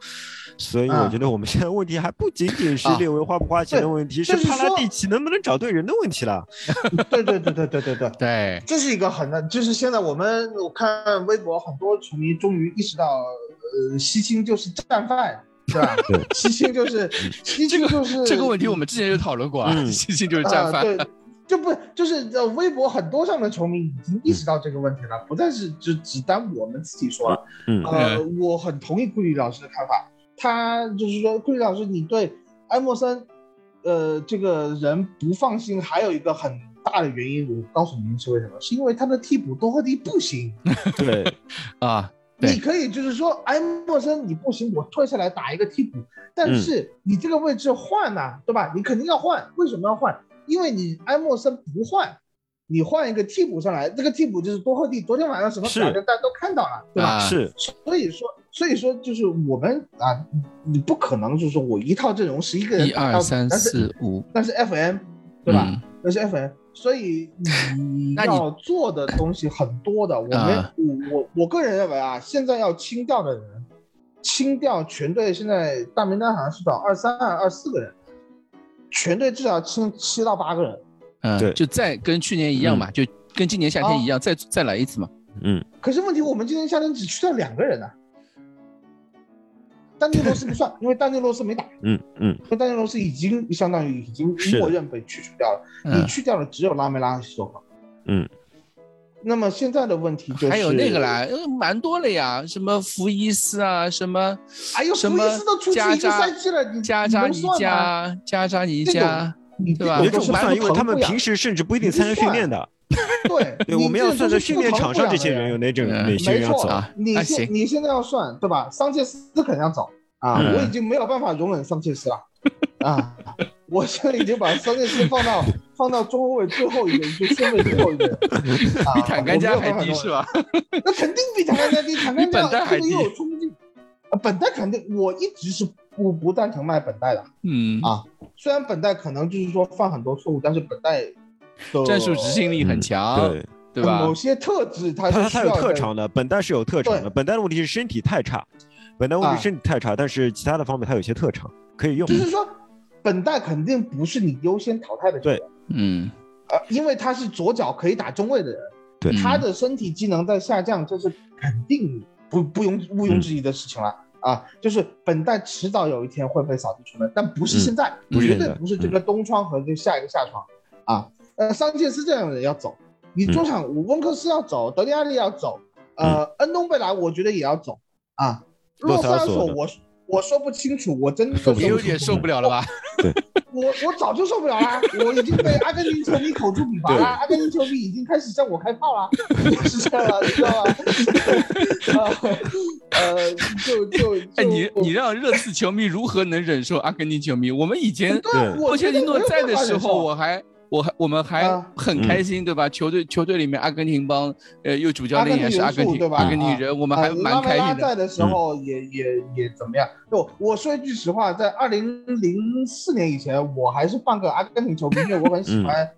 所以我啊觉得我们现在问题还不仅仅是啊列维花不花钱的问题，就是帕拉蒂奇能不能找对人的问题了。<laughs> 对对对对对对对，对，这是一个很难，就是现在我们我看微博很多球迷终于意识到，呃，西青就是战犯，对吧？对西青就是西青就是这个问题我们之前就讨论过啊，嗯西西就是战啊，犯。对，<laughs> 就不就是呃，微博很多上的球迷已经意识到这个问题了，不再是就只单我们自己说了。嗯呃，我很同意库里老师的看法，他就是说，库里老师，你对埃默森，呃，这个人不放心，还有一个很大的原因，我告诉您是为什么？是因为他的替补多赫蒂不行。对，<laughs> 啊，对你可以就是说，埃默森你不行，我退下来打一个替补，但是你这个位置换呐、对吧？你肯定要换，为什么要换？因为你埃默森不换，你换一个替补上来，这个替补就是多赫蒂，昨天晚上什么是表现大家都看到了，对吧？啊是，所以说，所以说就是我们啊，你不可能就是说我一套阵容十一个人一二三四五，那是 FM，对吧？嗯那是 FM，所以你 <laughs> 那你要做的东西很多的。我们、啊我我我个人认为啊，现在要清掉的人，清掉全队现在大名单好像是找二三二二四个人，全队至少清七到八个人。嗯，对就再跟去年一样嘛，就跟今年夏天一样，再再来一次嘛。嗯，可是问题，我们今年夏天只去掉两个人呢、丹尼罗斯不算，因为丹尼罗斯没打。嗯嗯，因为丹尼罗斯已经相当于已经默认被去除掉了，嗯。你去掉了只有拉梅拉和。嗯，那么现在的问题就是还有那个啦，，呃蛮多了呀，什么福伊斯啊，什么哎呦，什么福伊斯都出去一个加扎赛季了，你加扎尼，你能算吗加加扎尼加，对吧？也这种算，因为他们平时甚至不一定参加训练的。<laughs> 对对，我们要算在训练场上这些人有有哪种嗯哪些没错人要走。啊你现你现在要算对吧？桑切斯肯定要走啊，嗯我已经没有办法容忍桑切斯了啊，我现在已经把桑切斯放到放到中后卫最后一个，就顺位最后一个 <laughs> 比坦甘加还低是？吧？那肯定比坦甘加低，<laughs> 坦甘加比本丹还低这个又有冲劲，呃本代肯定，我一直是不不赞成卖本代的嗯啊。虽然本代可能就是说犯很多错误，但是本代的战术执行力很强，对，对吧某？些特质它他他有特长的，本代是有特长的，本代的问题是身体太差，本代问题身体太差，但是其他的方面他有些特长可以用就。是说，本代肯定不是你优先淘汰的球员，嗯，呃，因为他是左脚可以打中卫的人，对他的身体机能在下降，这是肯定不不用毋庸置疑的事情了。啊，就是本代迟早有一天会被扫地出门，但不是现在，绝对不是这个东窗和这下一个夏窗啊。呃，桑切斯这样的人要走，你中场温克斯要走，德里亚利要走，呃，恩东贝莱我觉得也要走。啊。洛洛萨索我我说不清楚，我真的有点受不了了吧？<laughs> 我我早就受不了啦，<laughs> 我已经被阿根廷球迷口诛笔伐对。了，阿根廷球迷已经开始向我开炮了，<laughs> 是这样了，你知道吗？呃呃，就就哎，你你让热刺球迷如何能忍受阿根廷球迷？我们以前波切蒂诺在的时候，我我还我还我们还啊很开心，对吧？球队球队里面阿根廷帮，呃，又主教练也是阿根廷阿根廷元素对吧阿根廷人，我们还蛮开心的。拉在的时候也也也怎么样？就我说一句实话，在二零零四年以前，我还是半个阿根廷球迷，因为我很喜欢。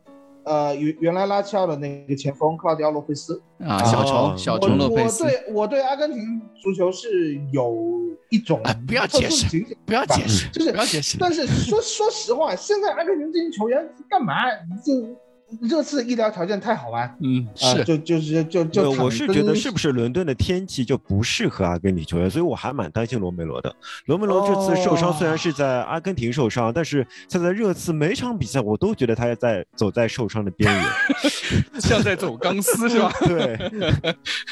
呃，原原来拉齐奥的那个前锋克劳迪奥·洛佩斯，啊，小虫哦小我虫洛佩斯，我对我对阿根廷足球是有一种哎不要解释特殊情节不要解释，就是不要解释。但是说说实话，现在阿根廷这些球员干嘛？就热刺医疗条件太好玩，嗯，啊，是就就是就就呃我是觉得是不是伦敦的天气就不适合阿根廷球员，所以我还蛮担心罗梅罗的。罗梅罗这次受伤虽然是在阿根廷受伤，但是他在热刺每场比赛我都觉得他在走在受伤的边缘。<laughs> 像在走钢丝是吧？<laughs> 对，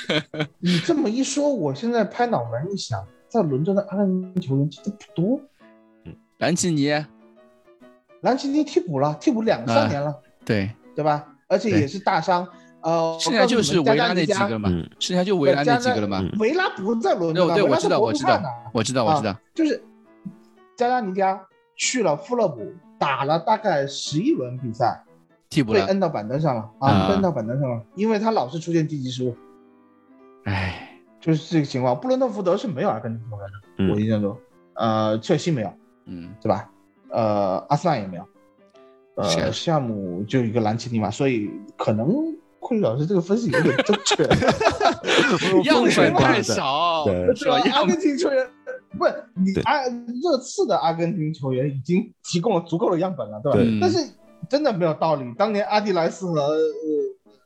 <laughs> 你这么一说，我现在拍脑门一想，在伦敦的阿根廷球员其实不多。嗯兰奇尼，兰奇尼替补了，替补两啊三年了，对，对吧？而且也是大伤。呃，剩下就是维拉那几个嘛嗯，剩下就维拉那几个了嘛。嗯维拉不在伦敦啊，对，我知道，我知道我知道，我知道啊。就是加拉尼加去了富勒姆，打了大概十一轮比赛，替补，被摁到板凳上了啊摁到板凳上了，因为他老是出现低级失误，哎，就是这个情况。布伦特福德是没有阿根廷球员的，嗯我印象中，呃，切尔西没有，嗯，对吧？呃，阿斯纳也没有，呃，项目就一个兰奇尼嘛，所以可能会老师这个分析有点正确，<laughs> 样本太少，对是吧？阿根廷球员不是你阿热刺的阿根廷球员已经提供了足够的样本了，对吧？对。但是真的没有道理，当年阿迪莱斯和呃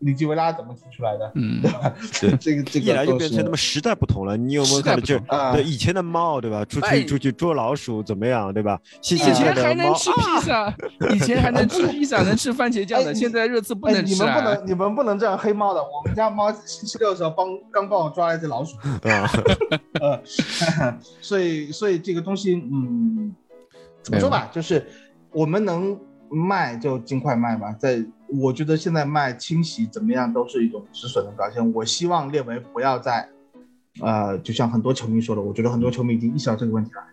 里基维拉怎么提出来的？嗯，<laughs> 对这个这个一来就变成那么时代不同了。你有没有看到就啊对以前的猫对吧？出哎去出去捉老鼠怎么样对吧？新 <laughs> 以前还能吃披萨，以前还能吃披萨，能吃番茄酱的，现在热刺不哎，能吃啊。你们不能，你们不能这样黑猫的。我们家猫星期六的时候帮刚帮我抓了一只老鼠，啊，<laughs> 呃，所以所以这个东西，嗯，怎么说吧，就是我们能卖就尽快卖吧。在我觉得现在卖清洗怎么样都是一种止损的表现。我希望列维不要再，呃，就像很多球迷说的，我觉得很多球迷已经意识到这个问题了。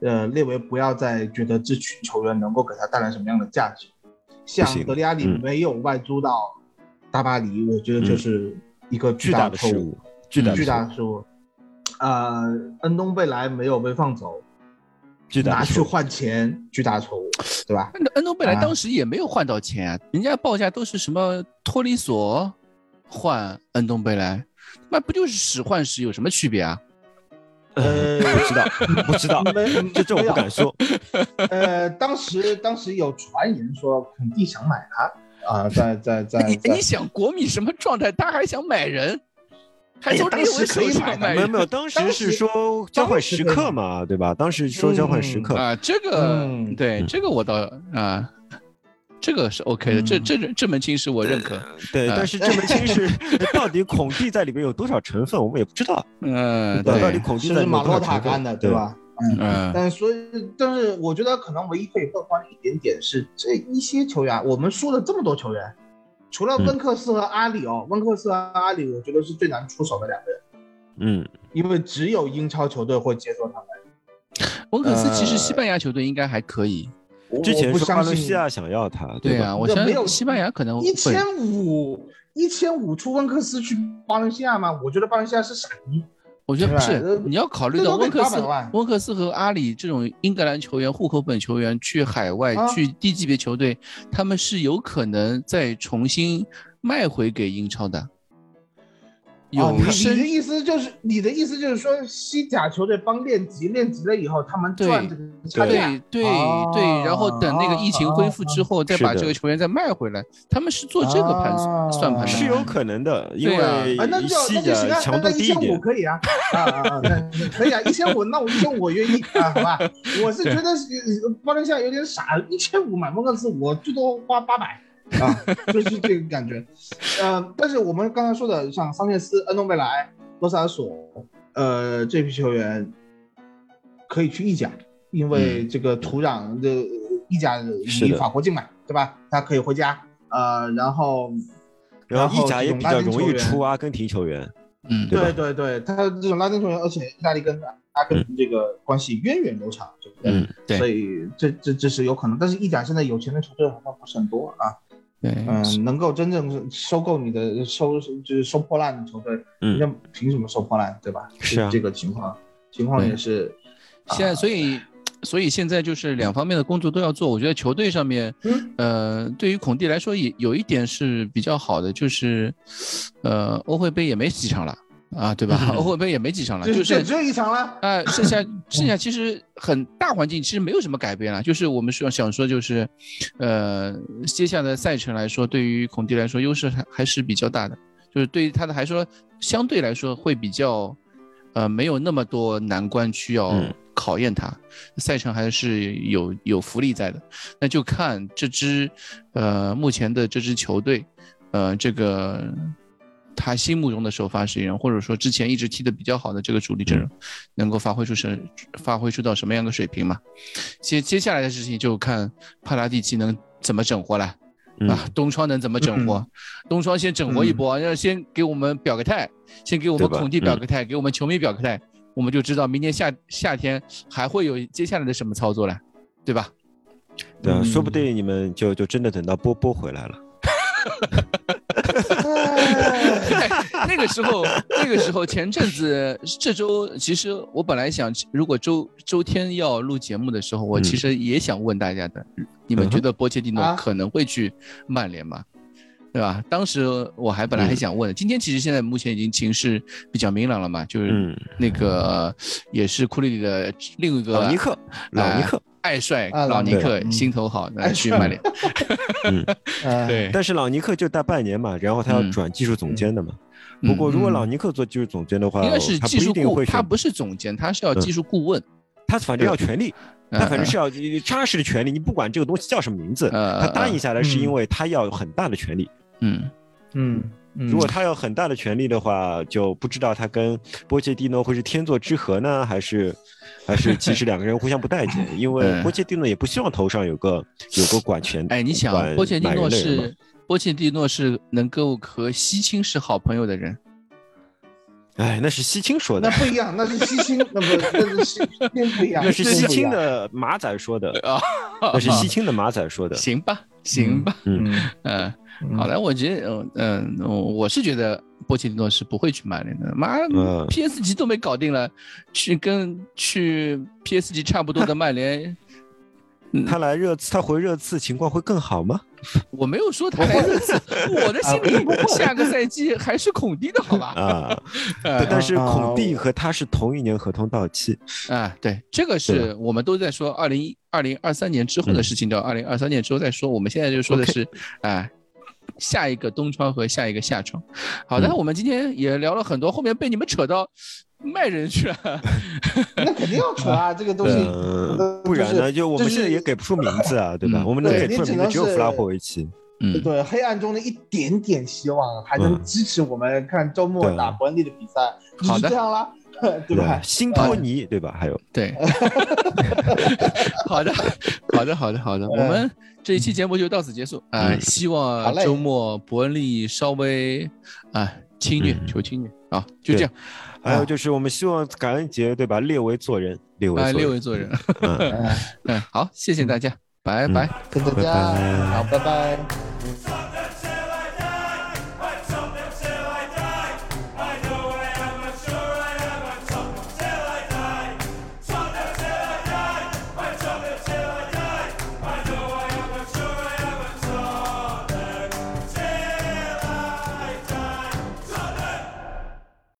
呃，列维不要再觉得这群球员能够给他带来什么样的价值，像行德里亚里嗯没有外租到大巴黎，我觉得这是一个巨大大的失误错误。，巨大的失误。呃，恩东贝莱没有被放走，巨大拿去。换钱，巨大错误，对吧？那恩东贝莱啊当时也没有换到钱啊，人家报价都是什么托里索换恩东贝莱，那不就是使换使有什么区别啊？呃，不知道，<laughs> 不知道，这这我不敢。说。<laughs> 呃，当时当时有传言说肯定想买他啊，在在在你在你想国米什么状态？他还想买人，还从哎列维当时可以买的没有没有，当时是说交换时刻嘛，对吧？当时说交换时刻，啊？这个嗯对嗯这个我倒啊，这个是 OK 的，这嗯这这门亲事我认可。对，啊但是这门亲事到底孔蒂在里面有多少成分，我们也不知道。嗯，对到底，孔蒂是马洛塔干的，对对？吧？嗯。嗯但所以，但是我觉得可能唯一可以乐观的一点点是，这一些球员，我们输了这么多球员，除了温克斯和阿里哦，温克斯和阿里，我觉得是最难出手的两个人，嗯，因为只有英超球队会接受他们。温克斯其实呃西班牙球队应该还可以。我之前是巴伦西亚想要他，对啊，我想没有西班牙可能会一千五一千五出温克斯去巴伦西亚吗？我觉得巴伦西亚是傻逼。我觉得不是你要考虑到温克斯、温克斯和阿里这种英格兰球员、户口本球员去海外、啊。去低级别球队，他们是有可能再重新卖回给英超的。有深你的意思就是，你的意思就是说，西甲球队帮练级，练级了以后，他们赚这个差价。对对哦对，然后等那个疫情恢复之后，再把这个球员再卖回来，他们是做这个盘啊算盘的。是有可能的，因为就西那就行啊，甲强度那一千五低一点。可以啊，啊啊可以啊，一千五，那我一千五我愿意啊，好吧？我是觉得巴伦西亚有点傻，一千五买蒙克斯，我最多花八百 <laughs> 啊，就是这个感觉。呃，但是我们刚才说的，像桑切斯、恩东贝莱、罗萨尔索，呃，这批球员可以去意甲，因为这个土壤的意甲离是法国近嘛，对吧？他可以回家，呃，然后。然后意甲也比较容易出阿根廷球员，嗯，对对对对，他这种拉丁球员，而且意大利跟阿根廷这个关系源远流长，对不对？嗯，对所以这这这是有可能，但是意甲现在有钱的球队好像不是很多啊，对，嗯，能够真正收购你的收就是收破烂的球队，嗯。人家凭什么收破烂，对吧？是啊。这个情况情况也是，现在所以所以现在就是两方面的工作都要做。我觉得球队上面，嗯。呃，对于孔蒂来说也有一点是比较好的，就是，呃，欧会杯也没几场了啊，对吧？欧会杯也没几场了，就就是只有一场了，呃，剩下 <laughs> 剩下其实很大环境其实没有什么改变了，就是我们说想说就是，呃，接下来的赛程来说，对于孔蒂来说优势还还是比较大的，就是对于他的还说相对来说会比较，呃，没有那么多难关需要嗯考验他，赛程还是有有福利在的，那就看这支呃目前的这支球队，呃这个。他心目中的首发十一人，或者说之前一直踢得比较好的这个主力阵容，能够发挥出什发挥出到什么样的水平嘛？接接下来的事情就看帕拉蒂奇能怎么整活了。嗯啊，东窗能怎么整活？东窗先整活一波，要先给我们表个态，先给我们孔蒂表个态，给我们球迷表个态，我们就知道明年夏夏天还会有接下来的什么操作了，对吧？对啊，嗯说不定你们就就真的等到波波回来了。<laughs> 那个时候，那个时候前阵子这周，其实我本来想，如果周周天要录节目的时候，我嗯。其实也想问大家的，你们觉得波切蒂诺啊。可能会去曼联吗？对吧？当时我还本来还嗯。想问，今天其实现在目前已经情势比较明朗了嘛，就是嗯，那个也是库里里的另一个老尼克，老尼克，爱帅啊老尼克克心头好，那爱去曼联。<laughs> 嗯，呃，<laughs> 对，但是老尼克就待半年嘛，然后他要嗯。转技术总监的嘛。不过如果嗯老尼克做技术总监的话，应该是他不一技术顾，定会，他不是总监，他是要嗯技术顾问。他反正要权利，他反正嗯是要扎实的权利，你不管这个东西叫什么名字，呃他答应下来是因嗯为他要有很大的权利。嗯。嗯，嗯如果他有很大的权利的话，就不知道他跟波切蒂诺会是天作之合呢，还是还是其实两个人互相不待见？<laughs> 因为嗯波切蒂诺也不希望头上有个有个管权。哎，你想，波切蒂诺是波切蒂诺是能够和西青是好朋友的人，哎，那是西青说的那，不一样，那是西青，那不那是西青不一样，那是西青。的马仔说的，啊，那是西青的马仔说的。<laughs> 行吧，行吧，嗯，嗯，<laughs> 嗯好的，我觉得，嗯嗯，我我是觉得波切蒂诺是不会去曼联的，妈嗯，PSG 都没搞定了，去跟去 PSG 差不多的 <laughs> 曼联，他来热刺，他回热刺情况会更好吗？我没有说他来热刺，<laughs> 我的心里下个赛季还是孔蒂的好吧？啊，呃 <laughs> 对但是啊孔蒂和他是同一年合同到期，啊，对，这个是我们都在说二零二零二三年之后的事情，到二零二三年之后再说。我们现在就说的是，啊，下一个东窗和下一个夏窗。好的，嗯我们今天也聊了很多，后面被你们扯到卖人去了。<laughs> 那肯定要扯啊，<laughs> 这个东西。嗯，不然呢，就我们现在也给不出名字啊，对吧？嗯我们能对给出名字只有弗拉霍维奇。嗯，对黑暗中的一点点希望，还能嗯支持我们看周末打伯恩利的比赛，就好的是这样啦，<laughs> 对吧？辛托尼，对吧？还有，对，好的，好的，好的，好的，我们这一期节目就到此结束啊、嗯希望周末伯恩利稍微啊轻虐，嗯求轻虐啊，就这样，还有就是我们希望感恩节，对吧？列为做人，列为啊，做人。列为做人。嗯，<laughs> 好，谢谢大家，拜拜。跟大拜家拜好，拜拜。